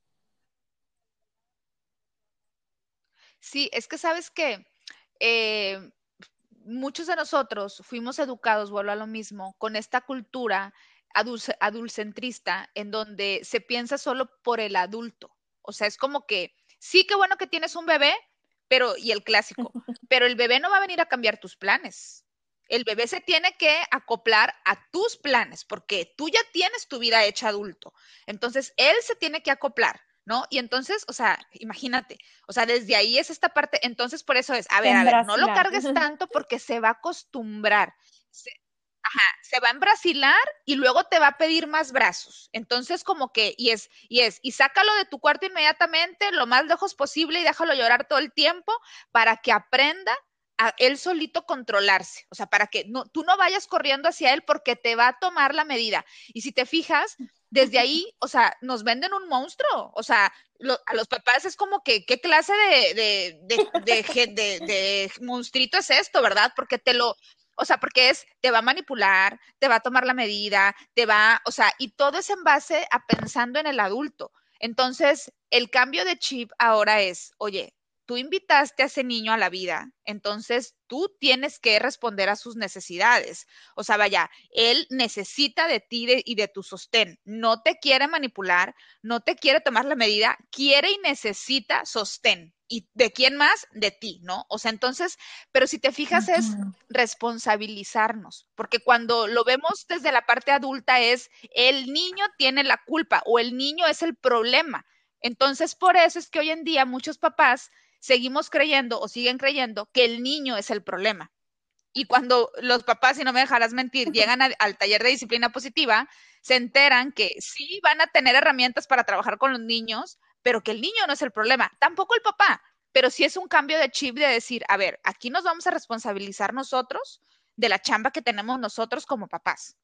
Sí, es que sabes que eh, muchos de nosotros fuimos educados, vuelvo a lo mismo, con esta cultura adulcentrista en donde se piensa solo por el adulto. O sea, es como que, sí, qué bueno que tienes un bebé, pero, y el clásico, pero el bebé no va a venir a cambiar tus planes el bebé se tiene que acoplar a tus planes, porque tú ya tienes tu vida hecha adulto. Entonces, él se tiene que acoplar, ¿no? Y entonces, o sea, imagínate, o sea, desde ahí es esta parte, entonces por eso es, a ver, a ver, no lo cargues tanto porque se va a acostumbrar. Se, ajá, se va a embrasilar y luego te va a pedir más brazos. Entonces, como que, y es, y es, y sácalo de tu cuarto inmediatamente, lo más lejos posible y déjalo llorar todo el tiempo para que aprenda a él solito controlarse, o sea, para que no, tú no vayas corriendo hacia él porque te va a tomar la medida. Y si te fijas, desde ahí, o sea, nos venden un monstruo, o sea, a los papás es como que, ¿qué clase de, de, de, de, monstruito es esto, verdad? Porque te lo, o sea, porque es, te va a manipular, te va a tomar la medida, te va, o sea, y todo es en base a pensando en el adulto. Entonces, el cambio de chip ahora es, oye, tú invitaste a ese niño a la vida, entonces tú tienes que responder a sus necesidades. O sea, vaya, él necesita de ti y de tu sostén. No te quiere manipular, no te quiere tomar la medida, quiere y necesita sostén. ¿Y de quién más? De ti, ¿no? O sea, entonces, pero si te fijas es responsabilizarnos, porque cuando lo vemos desde la parte adulta es el niño tiene la culpa o el niño es el problema. Entonces, por eso es que hoy en día muchos papás seguimos creyendo o siguen creyendo que el niño es el problema. Y cuando los papás, si no me dejarás mentir, llegan al taller de disciplina positiva, se enteran que sí van a tener herramientas para trabajar con los niños, pero que el niño no es el problema, tampoco el papá, pero sí es un cambio de chip de decir, a ver, aquí nos vamos a responsabilizar nosotros de la chamba que tenemos nosotros como papás.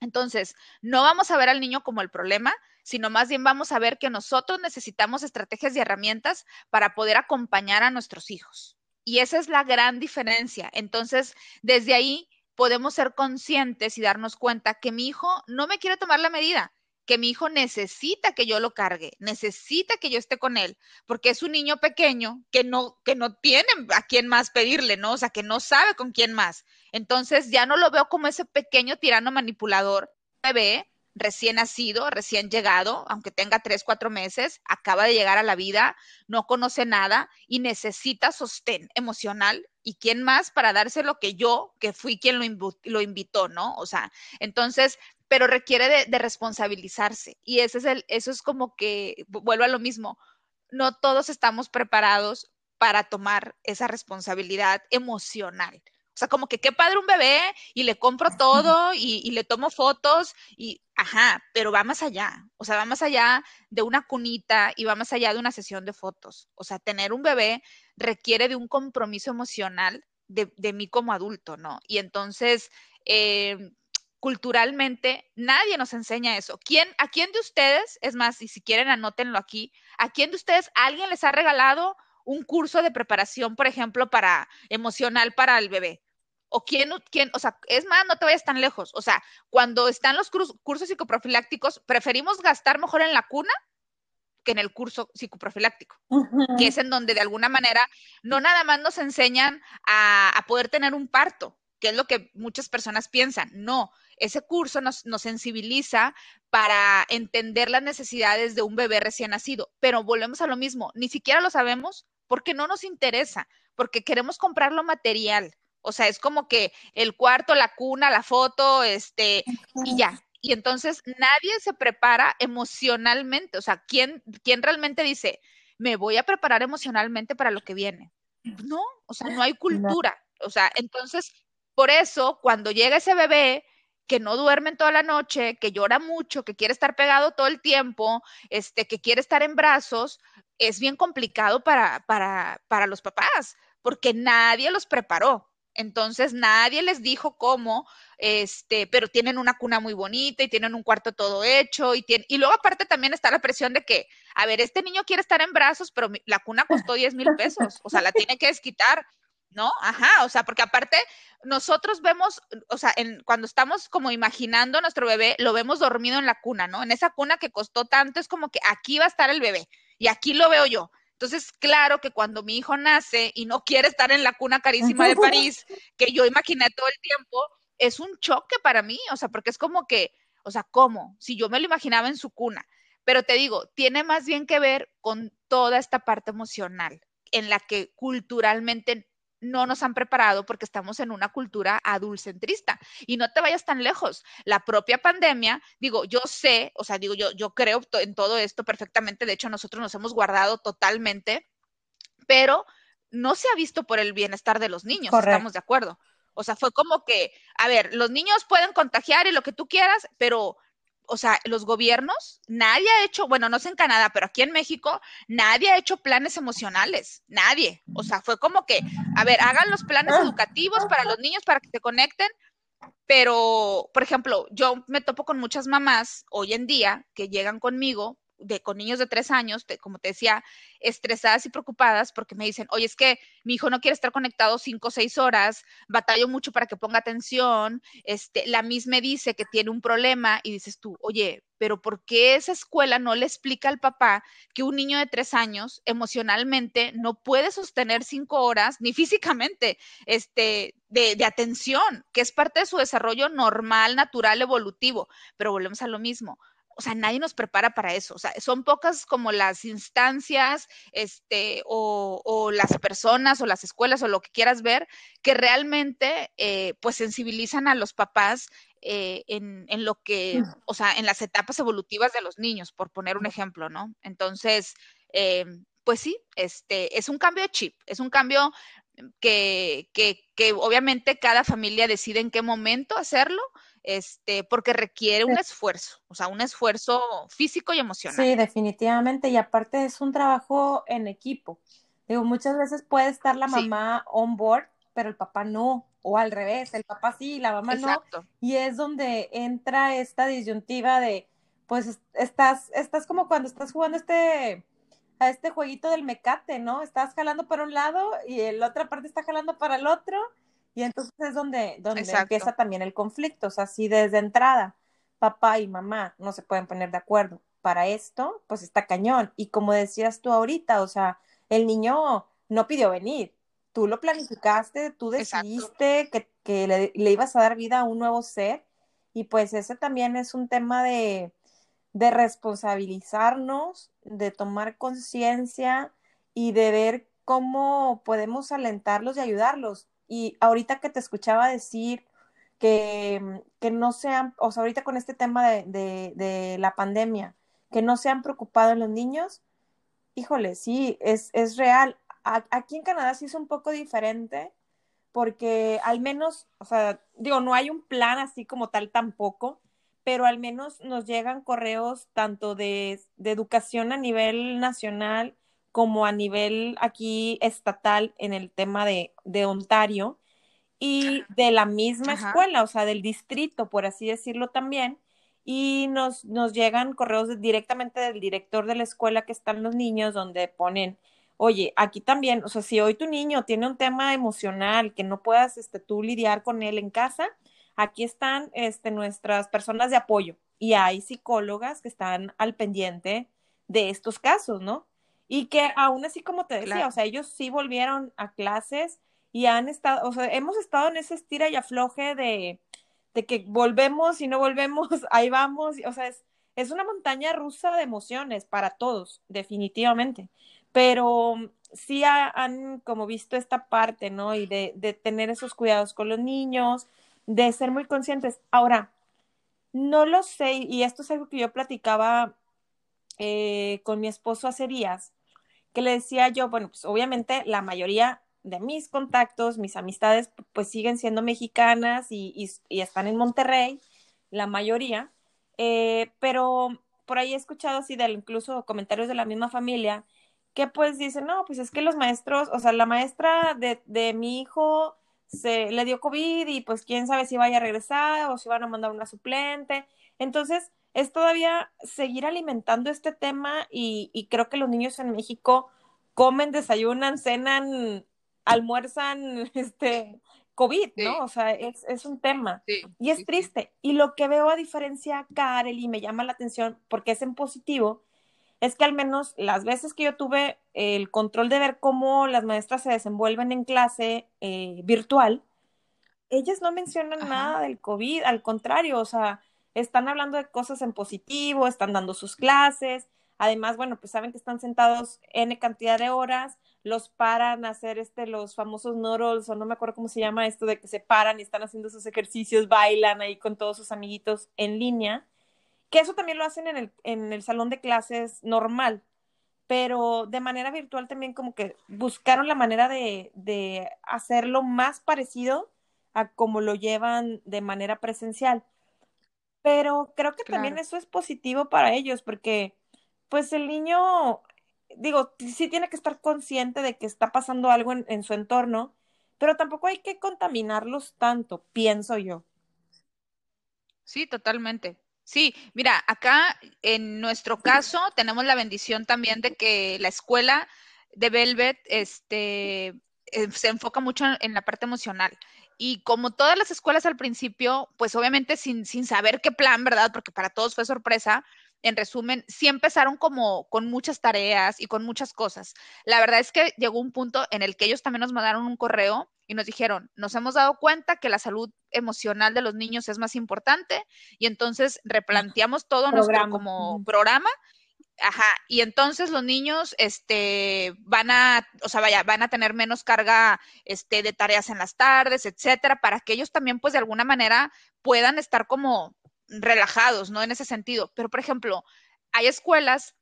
Entonces, no vamos a ver al niño como el problema, sino más bien vamos a ver que nosotros necesitamos estrategias y herramientas para poder acompañar a nuestros hijos. Y esa es la gran diferencia. Entonces, desde ahí podemos ser conscientes y darnos cuenta que mi hijo no me quiere tomar la medida, que mi hijo necesita que yo lo cargue, necesita que yo esté con él, porque es un niño pequeño que no, que no tiene a quién más pedirle, ¿no? O sea, que no sabe con quién más. Entonces ya no lo veo como ese pequeño tirano manipulador, bebé, recién nacido, recién llegado, aunque tenga tres, cuatro meses, acaba de llegar a la vida, no conoce nada y necesita sostén emocional. ¿Y quién más para darse lo que yo, que fui quien lo, invitó, ¿no? O sea, entonces, pero requiere de, de, responsabilizarse. Y ese es el, eso es como que, vuelvo a lo mismo, no todos estamos preparados para tomar esa responsabilidad emocional. O sea, como que qué padre un bebé y le compro todo y, le tomo fotos y, ajá, pero va más allá. O sea, va más allá de una cunita y va más allá de una sesión de fotos. O sea, tener un bebé requiere de un compromiso emocional de, de mí como adulto, ¿no? Y entonces, eh, culturalmente, nadie nos enseña eso. ¿Quién, ¿A quién de ustedes, es más, y si quieren anótenlo aquí, a quién de ustedes alguien les ha regalado un curso de preparación, por ejemplo, para emocional para el bebé? O quién, quién, o sea, es más, no te vayas tan lejos. O sea, cuando están los cursos psicoprofilácticos, preferimos gastar mejor en la cuna que en el curso psicoprofiláctico, que es en donde de alguna manera no nada más nos enseñan a, a, poder tener un parto, que es lo que muchas personas piensan. No, ese curso nos, nos sensibiliza para entender las necesidades de un bebé recién nacido, pero volvemos a lo mismo, ni siquiera lo sabemos porque no nos interesa, porque queremos comprar lo material o sea, es como que el cuarto, la cuna, la foto, este, y ya. Y entonces nadie se prepara emocionalmente. O sea, ¿quién, quién realmente dice, me voy a preparar emocionalmente para lo que viene? No, o sea, no hay cultura. O sea, entonces, por eso, cuando llega ese bebé que no duerme toda la noche, que llora mucho, que quiere estar pegado todo el tiempo, este, que quiere estar en brazos, es bien complicado para, para, para los papás, porque nadie los preparó. Entonces nadie les dijo cómo, este, pero tienen una cuna muy bonita y tienen un cuarto todo hecho y y luego aparte también está la presión de que, a ver, este niño quiere estar en brazos, pero la cuna costó 10 mil pesos, o sea, la tiene que desquitar, ¿no? Ajá, o sea, porque aparte nosotros vemos, o sea, en, cuando estamos como imaginando a nuestro bebé, lo vemos dormido en la cuna, ¿no? En esa cuna que costó tanto, es como que aquí va a estar el bebé y aquí lo veo yo. Entonces, claro que cuando mi hijo nace y no quiere estar en la cuna carísima de París, que yo imaginé todo el tiempo, es un choque para mí, o sea, porque es como que, o sea, ¿cómo? Si yo me lo imaginaba en su cuna. Pero te digo, tiene más bien que ver con toda esta parte emocional en la que culturalmente no nos han preparado porque estamos en una cultura adulcentrista. Y no te vayas tan lejos. La propia pandemia, digo, yo sé, o sea, digo, yo, yo creo en todo esto perfectamente. De hecho, nosotros nos hemos guardado totalmente, pero no se ha visto por el bienestar de los niños, estamos de acuerdo. O sea, fue como que, a ver, los niños pueden contagiar y lo que tú quieras, pero o sea, los gobiernos, nadie ha hecho, bueno, no sé en Canadá, pero aquí en México, nadie ha hecho planes emocionales, nadie. O sea, fue como que, a ver, hagan los planes educativos para los niños para que se conecten, pero, por ejemplo, yo me topo con muchas mamás hoy en día que llegan conmigo de, con niños de tres años, como te decía, estresadas y preocupadas porque me dicen, oye, es que mi hijo no quiere estar conectado cinco o seis horas, batallo mucho para que ponga atención, este, la misma dice que tiene un problema y dices tú, oye, pero ¿por qué esa escuela no le explica al papá que un niño de tres años emocionalmente no puede sostener cinco horas, ni físicamente, este, de, de atención, que es parte de su desarrollo normal, natural, evolutivo? Pero volvemos a lo mismo o sea, nadie nos prepara para eso. O sea, son pocas como las instancias, este, o, o las personas o las escuelas o lo que quieras ver, que realmente, eh, pues, sensibilizan a los papás eh, en, en, lo que, o sea, en las etapas evolutivas de los niños, por poner un ejemplo, ¿no? Entonces, eh, pues sí, este, es un cambio de chip, es un cambio que, que, que obviamente cada familia decide en qué momento hacerlo, este, porque requiere un esfuerzo, o sea, un esfuerzo físico y emocional. Sí, definitivamente, y aparte es un trabajo en equipo. Digo, muchas veces puede estar la mamá on board, pero el papá no, o al revés, el papá sí, la mamá Exacto. no. Y es donde entra esta disyuntiva de, pues estás, estás como cuando estás jugando este, a este jueguito del mecate, ¿no? Estás jalando para un lado y la otra parte está jalando para el otro y entonces es donde, donde empieza también el conflicto. O sea, si desde entrada papá y mamá no se pueden poner de acuerdo para esto, pues está cañón. Y como decías tú ahorita, o sea, el niño no pidió venir. Tú lo planificaste, tú decidiste que, que le, le, ibas a dar vida a un nuevo ser Y pues ese también es un tema de, de responsabilizarnos, de tomar conciencia y de ver cómo podemos alentarlos y ayudarlos. Y ahorita que te escuchaba decir que, que no sean, o sea, ahorita con este tema de, de, la pandemia, que no se han preocupado los niños, híjole, sí, es, es real. aquí en Canadá sí es un poco diferente, porque al menos, o sea, digo, no hay un plan así como tal tampoco, pero al menos nos llegan correos tanto de, de educación a nivel nacional como a nivel aquí estatal en el tema de, de Ontario y de la misma escuela, o sea, del distrito, por así decirlo también, y nos, nos llegan correos directamente del director de la escuela que están los niños, donde ponen, oye, aquí también, o sea, si hoy tu niño tiene un tema emocional que no puedas este, tú lidiar con él en casa, aquí están este, nuestras personas de apoyo y hay psicólogas que están al pendiente de estos casos, ¿no? Y que aún así, como te decía, o sea, ellos sí volvieron a clases y han estado, o sea, hemos estado en ese estira y afloje de, de que volvemos y no volvemos, ahí vamos, o sea, es, es una montaña rusa de emociones para todos, definitivamente, pero sí han como visto esta parte, ¿no? Y de, de tener esos cuidados con los niños, de ser muy conscientes. Ahora, no lo sé, y esto es algo que yo platicaba eh, con mi esposo hace días, que le decía yo, bueno, pues obviamente la mayoría de mis contactos, mis amistades, pues siguen siendo mexicanas y, están en Monterrey, la mayoría, eh, pero por ahí he escuchado así de incluso comentarios de la misma familia que pues dicen, no, pues es que los maestros, o sea, la maestra de, de mi hijo se le dio COVID y pues quién sabe si vaya a regresar o si van a mandar una suplente. Entonces, es todavía seguir alimentando este tema y, y creo que los niños en México comen, desayunan, cenan almuerzan este COVID, ¿no? O sea, es, es un tema. y es triste. Y lo que veo a diferencia acá, y me llama la atención porque es en positivo, es que al menos las veces que yo tuve el control de ver cómo las maestras se desenvuelven en clase eh, virtual, ellas no mencionan nada del COVID, al contrario, o sea, están hablando de cosas en positivo, están dando sus clases, además, bueno, pues saben que están sentados N cantidad de horas, los paran a hacer este, los famosos noodles, o no me acuerdo cómo se llama esto, de que se paran y están haciendo sus ejercicios, bailan ahí con todos sus amiguitos en línea, que eso también lo hacen en el, en el salón de clases normal, pero de manera virtual también como que buscaron la manera de, de hacerlo más parecido a como lo llevan de manera presencial. Pero creo que también eso es positivo para ellos porque pues el niño digo, sí tiene que estar consciente de que está pasando algo en, su entorno, pero tampoco hay que contaminarlos tanto, pienso yo. Sí, totalmente. Sí, mira, acá en nuestro caso tenemos la bendición también de que la escuela de Velvet este, eh, se enfoca mucho en, la parte emocional. Y como todas las escuelas al principio, pues obviamente sin, sin saber qué plan, ¿verdad? Porque para todos fue sorpresa, en resumen, sí empezaron como con muchas tareas y con muchas cosas. La verdad es que llegó un punto en el que ellos también nos mandaron un correo y nos dijeron, nos hemos dado cuenta que la salud emocional de los niños es más importante y entonces replanteamos todo nuestro como programa. Ajá, y entonces los niños este van a, o sea, vaya, van a tener menos carga este de tareas en las tardes, etcétera, para que ellos también pues de alguna manera puedan estar como relajados, ¿no? En ese sentido. Pero, por ejemplo, hay escuelas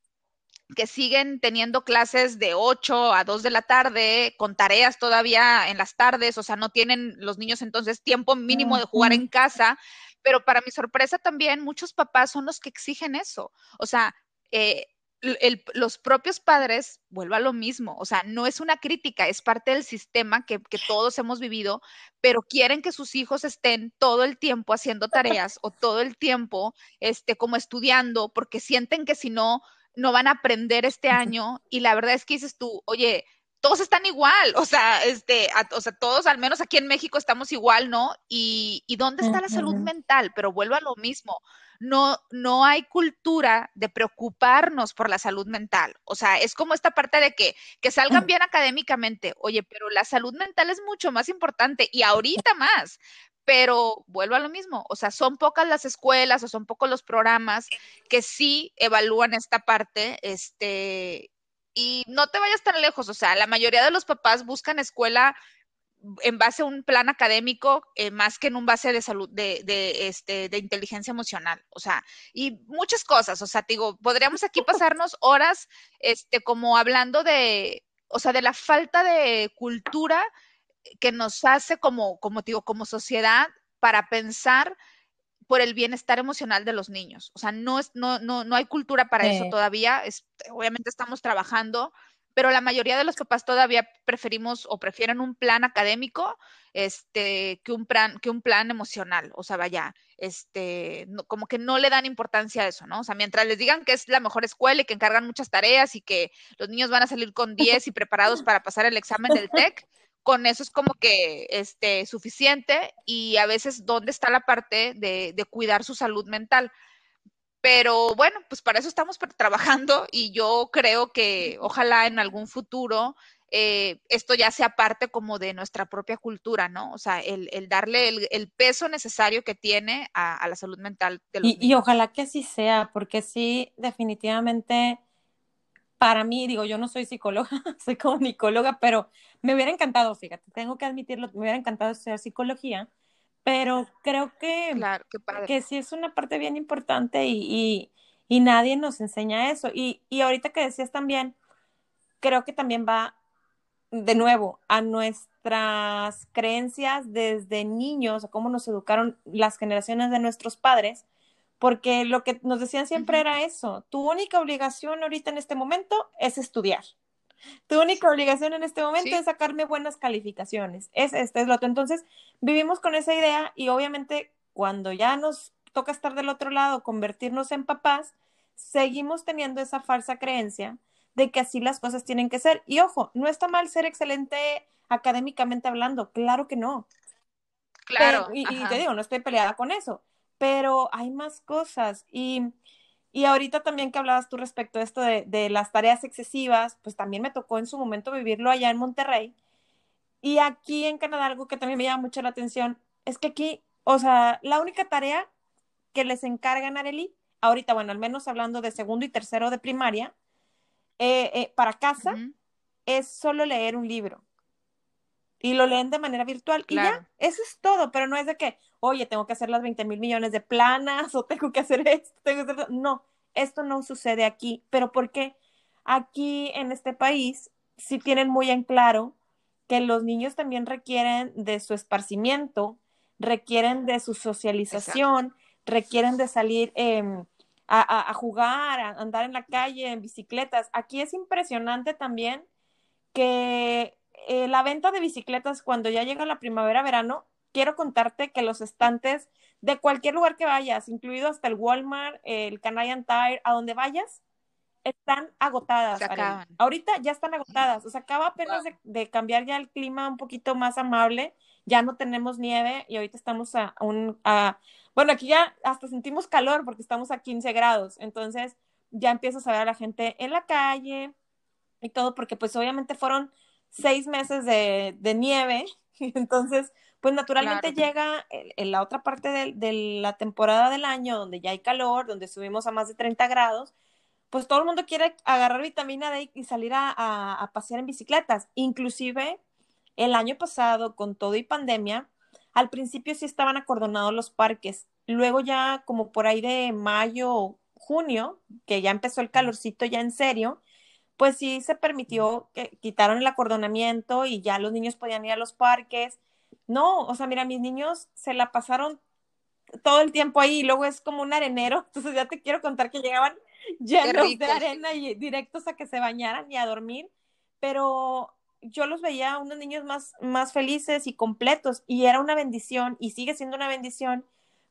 que siguen teniendo clases de 8 a 2 de la tarde, con tareas todavía en las tardes, o sea, no tienen los niños entonces tiempo mínimo de jugar en casa, pero para mi sorpresa también muchos papás son los que exigen eso, o sea, eh, los propios padres, vuelvo a lo mismo, o sea, no es una crítica, es parte del sistema que, que, todos hemos vivido, pero quieren que sus hijos estén todo el tiempo haciendo tareas o todo el tiempo este, como estudiando, porque sienten que si no, no van a aprender este año. Y la verdad es que dices tú, oye, todos están igual, o sea, este, o sea, todos, al menos aquí en México, estamos igual, ¿no? Y, y ¿dónde está la salud mental? Pero vuelvo a lo mismo no, no hay cultura de preocuparnos por la salud mental. O sea, es como esta parte de que, que salgan mm. bien académicamente, oye, pero la salud mental es mucho más importante y ahorita más. pero vuelvo a lo mismo, o sea, son pocas las escuelas o son pocos los programas que sí evalúan esta parte, este, y no te vayas tan lejos, o sea, la mayoría de los papás buscan escuela en base a un plan académico eh, más que en un base de salud, de, de, este, de inteligencia emocional, o sea, y muchas cosas, o sea, digo, podríamos aquí pasarnos horas, este, como hablando de, o sea, de la falta de cultura que nos hace como, como digo, como sociedad para pensar por el bienestar emocional de los niños. O sea, no, es, no, no, no hay cultura para eso todavía. Es, obviamente estamos trabajando, pero la mayoría de los papás todavía preferimos o prefieren un plan académico este, que, un plan, que un plan emocional. O sea, vaya, este, como que no le dan importancia a eso, ¿no? O sea, mientras les digan que es la mejor escuela y que encargan muchas tareas y que los niños van a salir con 10 y preparados para pasar el examen del TEC, con eso es como que este, suficiente y a veces dónde está la parte de, de cuidar su salud mental. Pero bueno, pues para eso estamos trabajando y yo creo que ojalá en algún futuro eh, esto ya sea parte como de nuestra propia cultura, ¿no? O sea, el, el darle el, el, peso necesario que tiene a, a la salud mental de los y, y, ojalá que así sea, porque sí, definitivamente, para mí, digo, yo no soy psicóloga, soy comunicóloga, pero me hubiera encantado, fíjate, tengo que admitirlo, me hubiera encantado estudiar psicología, pero creo que, claro, que sí es una parte bien importante y, y, y nadie nos enseña eso. Y, y, ahorita que decías también, creo que también va de nuevo a nuestras creencias desde niños, a cómo nos educaron las generaciones de nuestros padres, porque lo que nos decían siempre uh -huh. era eso, tu única obligación ahorita en este momento es estudiar. Tu única obligación en este momento sí. es sacarme buenas calificaciones. Es este, es lo otro. Entonces, vivimos con esa idea y obviamente cuando ya nos toca estar del otro lado, convertirnos en papás, seguimos teniendo esa falsa creencia de que así las cosas tienen que ser. Y ojo, no está mal ser excelente académicamente hablando, claro que no. Claro. Pero, y, y, te digo, no estoy peleada con eso, pero hay más cosas y y ahorita también que hablabas tú respecto a esto de, de, las tareas excesivas, pues también me tocó en su momento vivirlo allá en Monterrey. Y aquí en Canadá algo que también me llama mucho la atención es que aquí, o sea, la única tarea que les encargan a Arely, ahorita, bueno, al menos hablando de segundo y tercero de primaria, eh, eh, para casa, uh -huh. es solo leer un libro. Y lo leen de manera virtual. Claro. Y ya, eso es todo, pero no es de que, oye, tengo que hacer las 20 mil millones de planas o tengo que hacer esto, tengo que hacer... No, esto no sucede aquí. ¿Pero por qué? Aquí en este país sí tienen muy en claro que los niños también requieren de su esparcimiento, requieren de su socialización, Exacto. requieren de salir eh, a, a, a, jugar, a andar en la calle, en bicicletas. Aquí es impresionante también que eh, la venta de bicicletas cuando ya llega la primavera-verano, quiero contarte que los estantes de cualquier lugar que vayas, incluido hasta el Walmart, el Canadian Tire, a donde vayas, están agotadas. Ahorita ya están agotadas. O sea, acaba apenas wow. de, de, cambiar ya el clima un poquito más amable. Ya no tenemos nieve y ahorita estamos a un... A, bueno, aquí ya hasta sentimos calor porque estamos a 15 grados. Entonces ya empiezas a ver a la gente en la calle y todo porque pues obviamente fueron seis meses de, de nieve. Entonces, pues naturalmente claro. llega en, en, la otra parte de, de, la temporada del año donde ya hay calor, donde subimos a más de 30 grados, pues todo el mundo quiere agarrar vitamina D y salir a, a, a pasear en bicicletas. Inclusive el año pasado, con todo y pandemia, al principio sí estaban acordonados los parques. Luego ya como por ahí de mayo, junio, que ya empezó el calorcito ya en serio, pues sí se permitió que quitaron el acordonamiento y ya los niños podían ir a los parques. No, o sea, mira, mis niños se la pasaron todo el tiempo ahí y luego es como un arenero, entonces ya te quiero contar que llegaban llenos de arena y directos a que se bañaran y a dormir, pero yo los veía unos niños más, más felices y completos y era una bendición y sigue siendo una bendición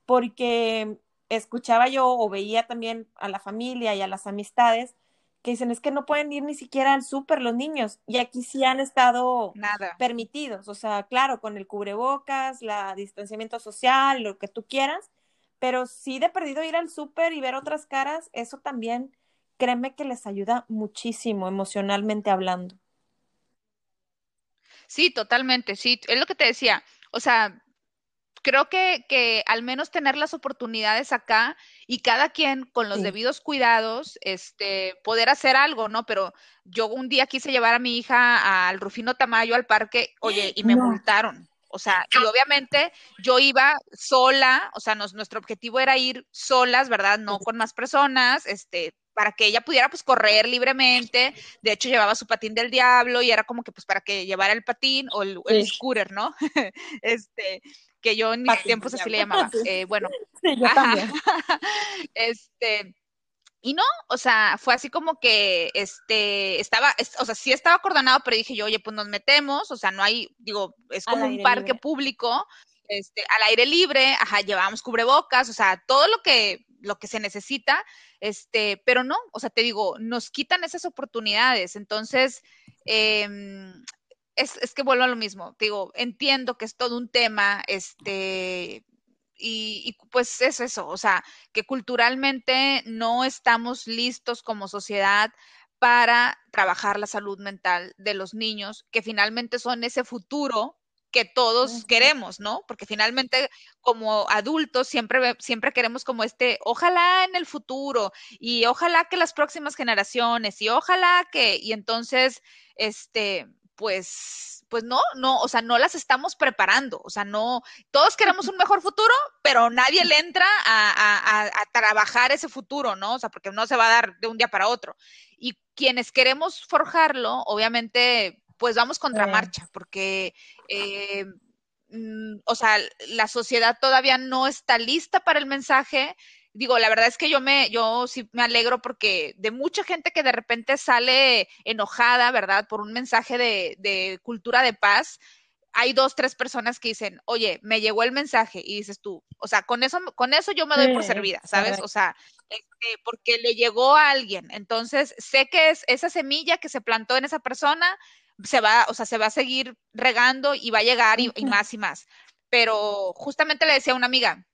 porque escuchaba yo o veía también a la familia y a las amistades que dicen es que no pueden ir ni siquiera al súper los niños y aquí sí han estado Nada. permitidos, o sea, claro, con el cubrebocas, la distanciamiento social, lo que tú quieras, pero sí de perdido ir al súper y ver otras caras, eso también créeme que les ayuda muchísimo emocionalmente hablando. Sí, totalmente, sí, es lo que te decía, o sea, creo que, que al menos tener las oportunidades acá y cada quien con los debidos cuidados, este, poder hacer algo, ¿no? Pero yo un día quise llevar a mi hija al Rufino Tamayo al parque, oye, y me multaron. O sea, y obviamente yo iba sola, o sea, nuestro objetivo era ir solas, ¿verdad? No con más personas, este, para que ella pudiera pues correr libremente. De hecho, llevaba su patín del diablo y era como que pues para que llevara el patín o el, scooter, ¿no? este, que yo en mis tiempos así le llamaba. Eh, bueno, sí, yo también. este, y no, o sea, fue así como que, este, estaba, o sea, sí estaba acordonado, pero dije yo, oye, pues nos metemos, o sea, no hay, digo, es como un parque público, este, al aire libre, ajá, llevamos cubrebocas, o sea, todo lo que, lo que se necesita, este, pero no, o sea, te digo, nos quitan esas oportunidades, entonces, eh, es, es que vuelvo a lo mismo, digo, entiendo que es todo un tema, este, y, pues es eso, o sea, que culturalmente no estamos listos como sociedad para trabajar la salud mental de los niños, que finalmente son ese futuro que todos queremos, ¿no? Porque finalmente como adultos siempre, siempre queremos como este, ojalá en el futuro y ojalá que las próximas generaciones y ojalá que, y entonces, este, pues, pues no, no, o sea, no las estamos preparando, o sea, no, todos queremos un mejor futuro, pero nadie le entra a, trabajar ese futuro, ¿no? O sea, porque no se va a dar de un día para otro. Y quienes queremos forjarlo, obviamente, pues vamos contra marcha, porque, eh, mm, o sea, la sociedad todavía no está lista para el mensaje, digo, la verdad es que yo me, yo sí me alegro porque de mucha gente que de repente sale enojada, ¿verdad? Por un mensaje de, de cultura de paz, hay dos, tres personas que dicen, oye, me llegó el mensaje y dices tú, o sea, con eso, con eso yo me doy por servida, ¿sabes? O sea, este, porque le llegó a alguien. Entonces, sé que es esa semilla que se plantó en esa persona, se va, o sea, se va a seguir regando y va a llegar y, y más y más. Pero justamente le decía a una amiga,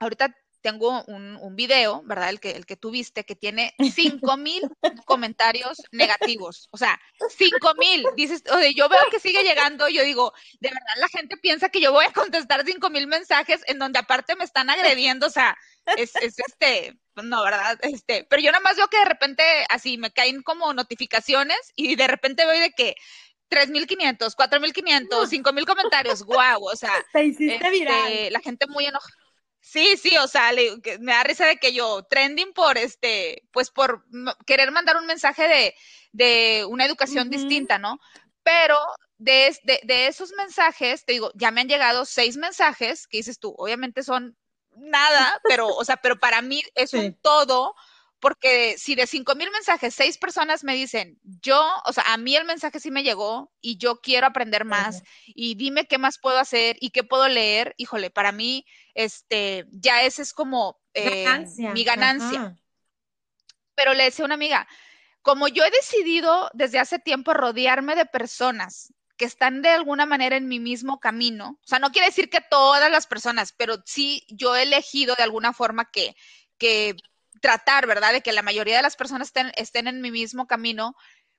ahorita tengo un, un, video, ¿verdad? El que, el que tuviste, que tiene cinco mil comentarios negativos. O sea, cinco mil. Dices, oye, yo veo que sigue llegando. Yo digo, de verdad, la gente piensa que yo voy a contestar cinco mil mensajes en donde aparte me están agrediendo. O sea, es, es este, no, ¿verdad? Este, pero yo nada más veo que de repente así me caen como notificaciones y de repente veo de que 3.500, 4.500, 5.000 comentarios, guau, o sea, este, la gente muy enojada Sí, sí, o sea, me da risa de que yo trending por este, pues por querer mandar un mensaje de, de una educación distinta, ¿no? Pero de, de, esos mensajes, te digo, ya me han llegado seis mensajes que dices tú, obviamente son nada, pero, o sea, pero para mí es un todo porque si de cinco mil mensajes, seis personas me dicen, yo, o sea, a mí el mensaje sí me llegó y yo quiero aprender más y dime qué más puedo hacer y qué puedo leer, híjole, para mí, este, ya ese es como eh, mi ganancia. Pero le decía a una amiga, como yo he decidido desde hace tiempo rodearme de personas que están de alguna manera en mi mismo camino, o sea, no quiere decir que todas las personas, pero sí yo he elegido de alguna forma que, que tratar, ¿verdad? De que la mayoría de las personas estén, estén en mi mismo camino.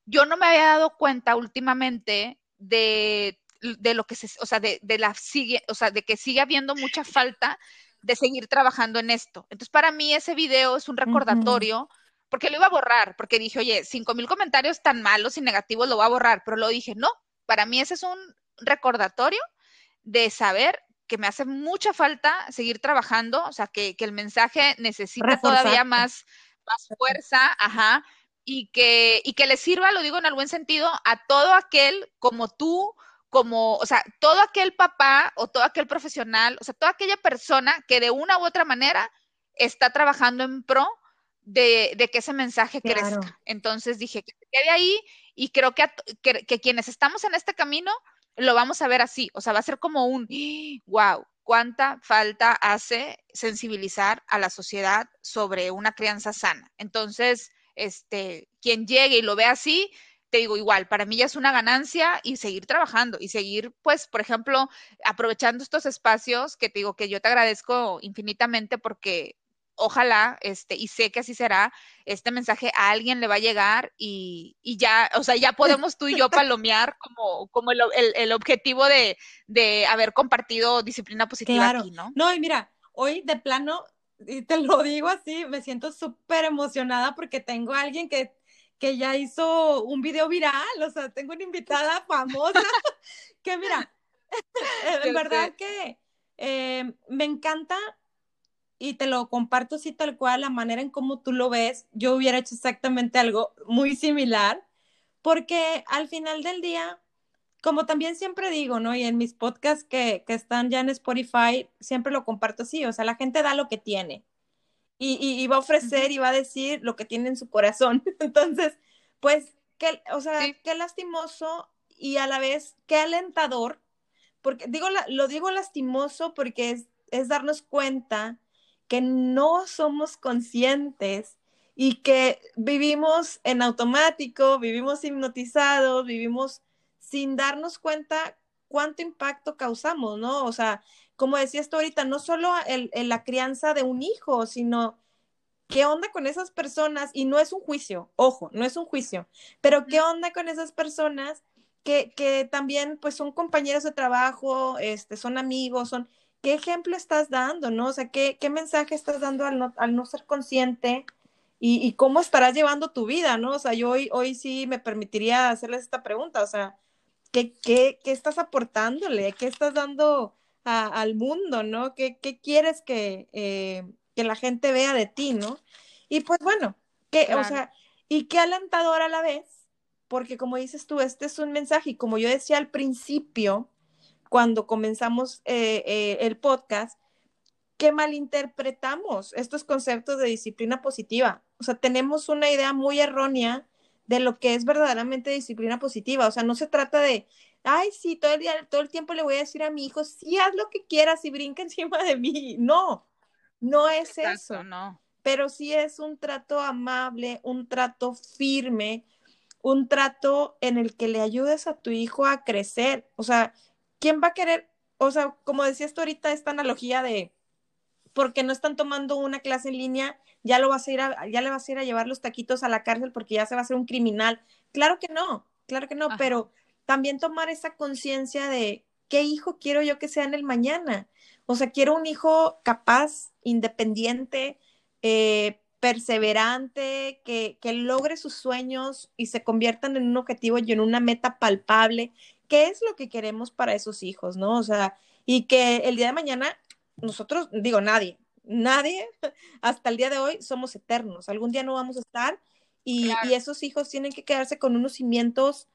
Yo no me había dado cuenta últimamente de, de lo que se, o sea, de, de, la sigue, o sea, de que sigue habiendo mucha falta de seguir trabajando en esto. Entonces, para mí ese video es un recordatorio, porque lo iba a borrar, porque dije, oye, cinco mil comentarios tan malos y negativos lo voy a borrar, pero lo dije, no, para mí ese es un recordatorio de saber que me hace mucha falta seguir trabajando, o sea, que, el mensaje necesita todavía más, más fuerza, ajá, y que, y que le sirva, lo digo en algún sentido, a todo aquel como tú, como, o sea, todo aquel papá o todo aquel profesional, o sea, toda aquella persona que de una u otra manera está trabajando en pro de, que ese mensaje crezca. Entonces dije que quede ahí y creo que, que quienes estamos en este camino, lo vamos a ver así, o sea, va a ser como un, wow, cuánta falta hace sensibilizar a la sociedad sobre una crianza sana. Entonces, este, quien llegue y lo ve así, te digo igual, para mí ya es una ganancia y seguir trabajando y seguir, pues, por ejemplo, aprovechando estos espacios que te digo que yo te agradezco infinitamente porque ojalá, este, y sé que así será, este mensaje a alguien le va a llegar y, y ya, o sea, ya podemos tú y yo palomear como, como el, el, objetivo de, de, haber compartido disciplina positiva aquí, ¿no? No, y mira, hoy de plano, y te lo digo así, me siento súper emocionada porque tengo a alguien que, que ya hizo un video viral, o sea, tengo una invitada famosa que mira, en verdad que eh, me encanta y te lo comparto así tal cual, la manera en cómo tú lo ves, yo hubiera hecho exactamente algo muy similar, porque al final del día, como también siempre digo, ¿no? Y en mis podcasts que, que están ya en Spotify, siempre lo comparto así, o sea, la gente da lo que tiene y, y, va a ofrecer y va a decir lo que tiene en su corazón. Entonces, pues, qué, o sea, qué lastimoso y a la vez qué alentador, porque digo, lo digo lastimoso porque es, es darnos cuenta que no somos conscientes y que vivimos en automático, vivimos hipnotizados, vivimos sin darnos cuenta cuánto impacto causamos, ¿no? O sea, como decía esto ahorita, no solo en, la crianza de un hijo, sino qué onda con esas personas, y no es un juicio, ojo, no es un juicio, pero qué onda con esas personas que, que también pues son compañeros de trabajo, este, son amigos, son, ¿qué ejemplo estás dando, no? O sea, ¿qué, qué mensaje estás dando al no, al no ser consciente y, y, cómo estarás llevando tu vida, no? O sea, yo hoy, hoy sí me permitiría hacerles esta pregunta, o sea, ¿qué, qué, qué estás aportándole? ¿Qué estás dando a, al mundo, no? ¿Qué, qué quieres que, eh, que la gente vea de ti, no? Y pues bueno, que, o sea, y qué alentador a la vez, porque como dices tú, este es un mensaje, y como yo decía al principio, cuando comenzamos eh, eh, el podcast, que malinterpretamos estos conceptos de disciplina positiva. O sea, tenemos una idea muy errónea de lo que es verdaderamente disciplina positiva. O sea, no se trata de, ay, sí, todo el día, todo el tiempo le voy a decir a mi hijo, sí, haz lo que quieras y brinca encima de mí. No, no es eso. No. Pero sí es un trato amable, un trato firme, un trato en el que le ayudes a tu hijo a crecer. O sea, ¿quién va a querer? O sea, como decías tú ahorita, esta analogía de porque no están tomando una clase en línea, ya lo vas a ir a, ya le vas a ir a llevar los taquitos a la cárcel porque ya se va a hacer un criminal. Claro que no, claro que no, pero también tomar esa conciencia de qué hijo quiero yo que sea en el mañana. O sea, quiero un hijo capaz, independiente, eh, perseverante, que, que logre sus sueños y se conviertan en un objetivo y en una meta palpable, qué es lo que queremos para esos hijos, ¿no? O sea, y que el día de mañana nosotros, digo, nadie, nadie hasta el día de hoy somos eternos, algún día no vamos a estar y, y esos hijos tienen que quedarse con unos cimientos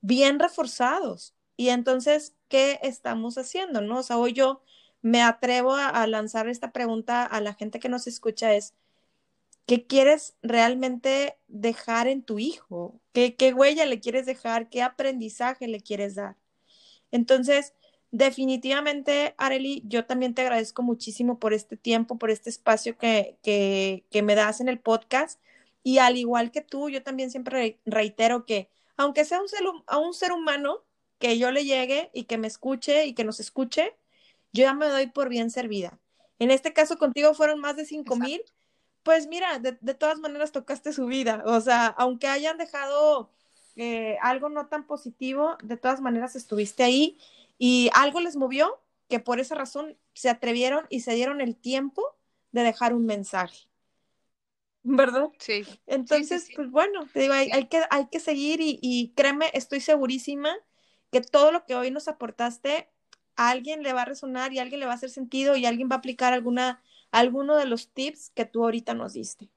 bien reforzados. Y entonces, ¿qué estamos haciendo? ¿No? O sea, hoy yo me atrevo a, a lanzar esta pregunta a la gente que nos escucha es, ¿Qué quieres realmente dejar en tu hijo? ¿Qué, ¿Qué, huella le quieres dejar? ¿Qué aprendizaje le quieres dar? Entonces, definitivamente, Areli, yo también te agradezco muchísimo por este tiempo, por este espacio que, que, que me das en el podcast. Y al igual que tú, yo también siempre reitero que, aunque sea un ser, a un ser humano, que yo le llegue y que me escuche y que nos escuche, yo ya me doy por bien servida. En este caso contigo fueron más de cinco mil pues mira, de, todas maneras tocaste su vida, o sea, aunque hayan dejado eh, algo no tan positivo, de todas maneras estuviste ahí y algo les movió que por esa razón se atrevieron y se dieron el tiempo de dejar un mensaje. ¿Verdad? Sí. Entonces, pues bueno, te digo, hay, que, hay que seguir y, y, créeme, estoy segurísima que todo lo que hoy nos aportaste, a alguien le va a resonar y a alguien le va a hacer sentido y alguien va a aplicar alguna alguno de los tips que tú ahorita nos diste.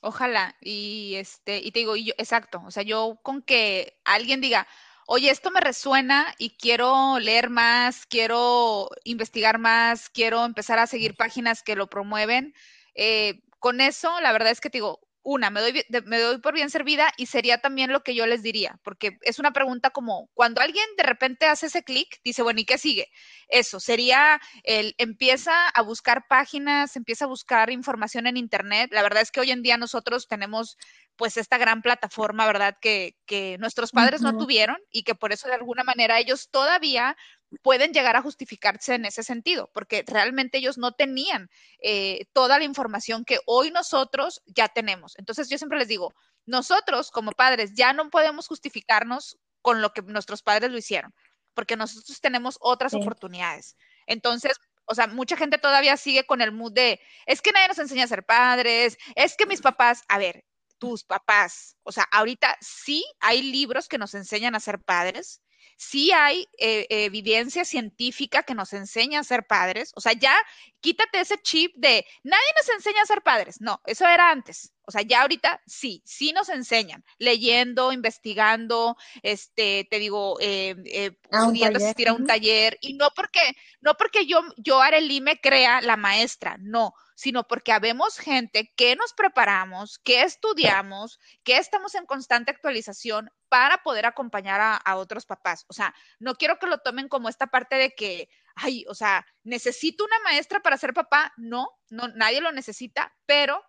Ojalá, y este, y te digo, yo, exacto, o sea, yo con que alguien diga, oye, esto me resuena y quiero leer más, quiero investigar más, quiero empezar a seguir páginas que lo promueven, eh, con eso, la verdad es que te digo, una, me doy, me doy por bien servida y sería también lo que yo les diría, porque es una pregunta como, cuando alguien de repente hace ese clic, dice, bueno, ¿y qué sigue? Eso, sería el, empieza a buscar páginas, empieza a buscar información en Internet. La verdad es que hoy en día nosotros tenemos pues esta gran plataforma, ¿verdad? Que, que nuestros padres no tuvieron y que por eso de alguna manera ellos todavía pueden llegar a justificarse en ese sentido, porque realmente ellos no tenían eh, toda la información que hoy nosotros ya tenemos. Entonces yo siempre les digo, nosotros como padres ya no podemos justificarnos con lo que nuestros padres lo hicieron, porque nosotros tenemos otras oportunidades. Entonces, o sea, mucha gente todavía sigue con el mood de, es que nadie nos enseña a ser padres, es que mis papás, a ver, tus papás, o sea, ahorita sí hay libros que nos enseñan a ser padres, sí hay eh, evidencia científica que nos enseña a ser padres. O sea, ya quítate ese chip de nadie nos enseña a ser padres. No, eso era antes. O sea, ya ahorita sí, sí nos enseñan, leyendo, investigando, este, te digo, eh, eh, pudiendo asistir a un taller, y no porque, no porque yo, yo Arely me crea la maestra, no, sino porque habemos gente que nos preparamos, que estudiamos, que estamos en constante actualización para poder acompañar a, a otros papás. O sea, no quiero que lo tomen como esta parte de que, ay, o sea, necesito una maestra para ser papá. No, no, nadie lo necesita, pero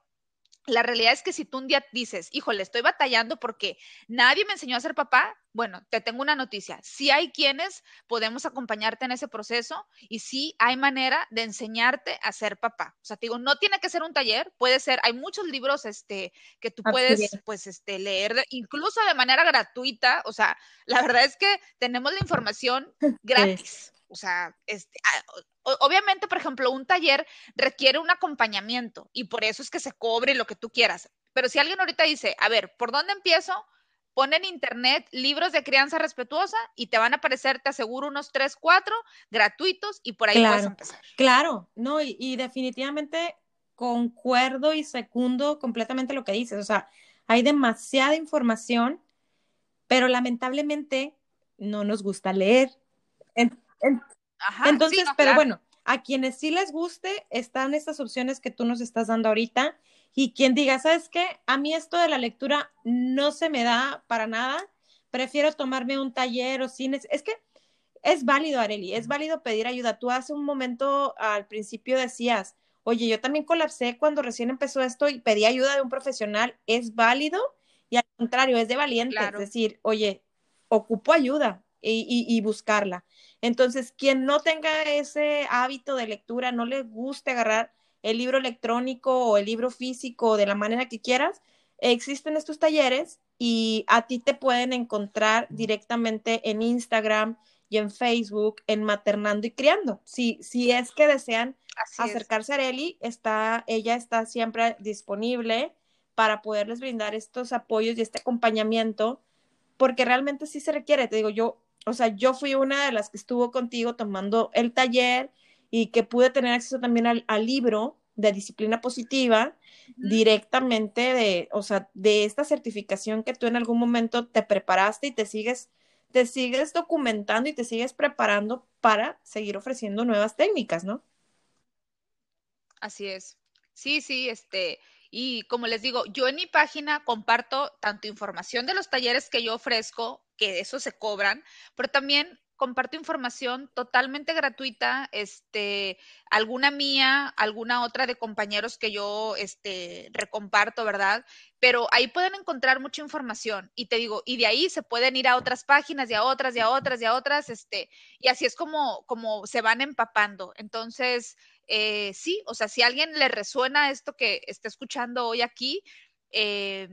la realidad es que si tú un día dices, híjole, estoy batallando porque nadie me enseñó a ser papá, bueno, te tengo una noticia. Sí hay quienes podemos acompañarte en ese proceso y sí hay manera de enseñarte a ser papá. O sea, te digo, no tiene que ser un taller, puede ser, hay muchos libros este, que tú puedes, pues, este, leer, incluso de manera gratuita. O sea, la verdad es que tenemos la información gratis. O sea, este, ah, obviamente, por ejemplo, un taller requiere un acompañamiento y por eso es que se cobre lo que tú quieras. Pero si alguien ahorita dice, a ver, ¿por dónde empiezo? Pon en internet libros de crianza respetuosa y te van a aparecer, te aseguro, unos tres, cuatro gratuitos y por ahí puedes empezar. Claro, no, y, y definitivamente concuerdo y secundo completamente lo que dices. O sea, hay demasiada información, pero lamentablemente no nos gusta leer. Entonces, pero bueno, a quienes sí les guste, están estas opciones que tú nos estás dando ahorita. Y quien diga, ¿sabes qué? A mí esto de la lectura no se me da para nada. Prefiero tomarme un taller o cines. Es que es válido, Areli, es válido pedir ayuda. Tú hace un momento al principio decías, oye, yo también colapsé cuando recién empezó esto y pedí ayuda de un profesional. Es válido y al contrario, es de valiente. Es decir, oye, ocupo ayuda y buscarla. Entonces, quien no tenga ese hábito de lectura, no le guste agarrar el libro electrónico o el libro físico de la manera que quieras, existen estos talleres y a ti te pueden encontrar directamente en Instagram y en Facebook en Maternando y Criando. Si, si es que desean acercarse a Areli, está, ella está siempre disponible para poderles brindar estos apoyos y este acompañamiento, porque realmente sí se requiere. Te digo, yo o sea, yo fui una de las que estuvo contigo tomando el taller y que pude tener acceso también al, libro de disciplina positiva directamente de, o sea, de esta certificación que tú en algún momento te preparaste y te sigues, te sigues documentando y te sigues preparando para seguir ofreciendo nuevas técnicas, ¿no? Así es. Sí, sí, este, y como les digo, yo en mi página comparto tanto información de los talleres que yo ofrezco, que eso se cobran, pero también comparto información totalmente gratuita, este, alguna mía, alguna otra de compañeros que yo, este, recomparto, ¿verdad? Pero ahí pueden encontrar mucha información y te digo, y de ahí se pueden ir a otras páginas y a otras y a otras y a otras, este, y así es como, como se van empapando. Entonces, eh, sí, o sea, si a alguien le resuena esto que está escuchando hoy aquí, eh,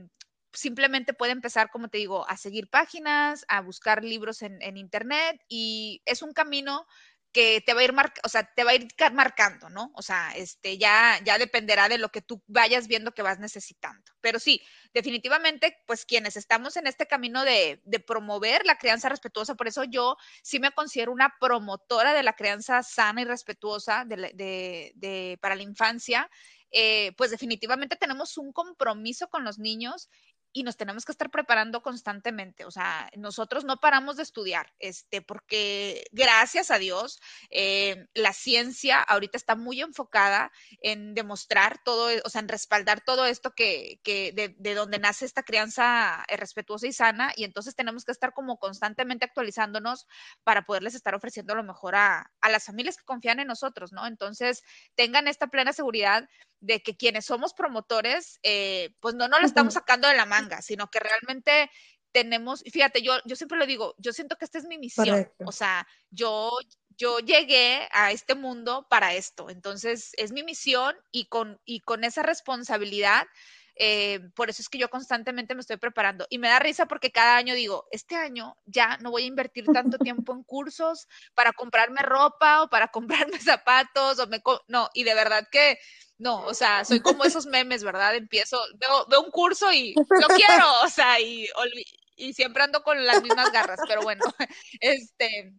simplemente puede empezar, como te digo, a seguir páginas, a buscar libros en, en internet y es un camino que te va a ir o sea, te va a ir marcando, ¿no? O sea, este ya ya dependerá de lo que tú vayas viendo que vas necesitando. Pero sí, definitivamente, pues quienes estamos en este camino de, de promover la crianza respetuosa, por eso yo sí me considero una promotora de la crianza sana y respetuosa de, de para la infancia. Eh, pues definitivamente tenemos un compromiso con los niños y nos tenemos que estar preparando constantemente. O sea, nosotros no paramos de estudiar, este, porque gracias a Dios, eh, la ciencia ahorita está muy enfocada en demostrar todo, o sea, en respaldar todo esto que, que de, de, donde nace esta crianza eh, respetuosa y sana, y entonces tenemos que estar como constantemente actualizándonos para poderles estar ofreciendo lo mejor a, a las familias que confían en nosotros, ¿no? Entonces, tengan esta plena seguridad de que quienes somos promotores, eh, pues no nos lo estamos sacando de la manga, sino que realmente tenemos, fíjate, yo, yo siempre lo digo, yo siento que esta es mi misión, o sea, yo, yo llegué a este mundo para esto, entonces es mi misión y con, y con esa responsabilidad eh, por eso es que yo constantemente me estoy preparando. Y me da risa porque cada año digo, este año ya no voy a invertir tanto tiempo en cursos para comprarme ropa o para comprarme zapatos o me... No, y de verdad que no, o sea, soy como esos memes, ¿verdad? Empiezo, veo, veo un curso y lo quiero, o sea, y, y siempre ando con las mismas garras, pero bueno, este,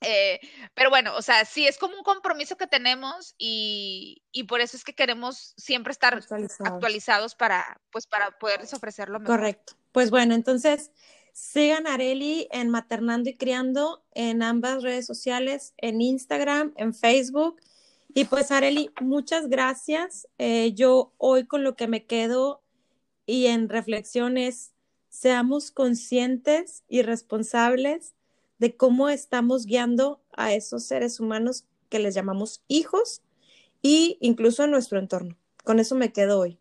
eh, pero bueno, o sea, sí es como un compromiso que tenemos y, por eso es que queremos siempre estar actualizados, para, pues, para poderles ofrecer lo mejor. Correcto. Pues bueno, entonces sigan a Areli en Maternando y Criando en ambas redes sociales, en Instagram, en Facebook. Y pues Areli, muchas gracias. Eh, yo hoy con lo que me quedo y en reflexiones, seamos conscientes y responsables de cómo estamos guiando a esos seres humanos que les llamamos hijos y incluso en nuestro entorno. Con eso me quedo hoy.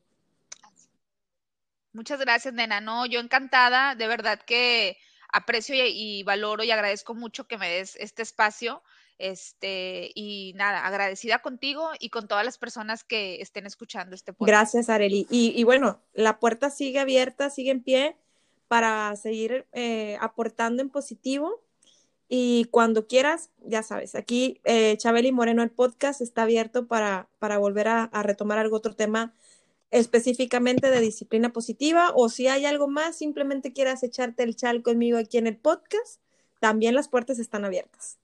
Muchas gracias, nena. No, yo encantada, de verdad que aprecio y, valoro y agradezco mucho que me des este espacio. Este, y nada, agradecida contigo y con todas las personas que estén escuchando este podcast. Gracias, Areli. Y, bueno, la puerta sigue abierta, sigue en pie para seguir eh, aportando en positivo y cuando quieras, ya sabes, aquí eh, Chabeli Moreno, el podcast está abierto para, para volver a, retomar algún otro tema específicamente de disciplina positiva o si hay algo más, simplemente quieras echarte el chal conmigo aquí en el podcast, también las puertas están abiertas.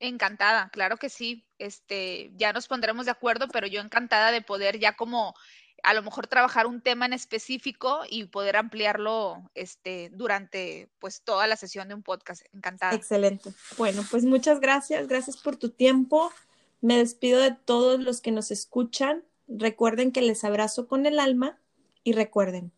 Encantada, claro que sí. Este, ya nos pondremos de acuerdo, pero yo encantada de poder ya como a lo mejor trabajar un tema en específico y poder ampliarlo este, durante pues toda la sesión de un podcast. Encantada. Excelente. Bueno, pues muchas gracias. Gracias por tu tiempo. Me despido de todos los que nos escuchan. Recuerden que les abrazo con el alma y recuerden.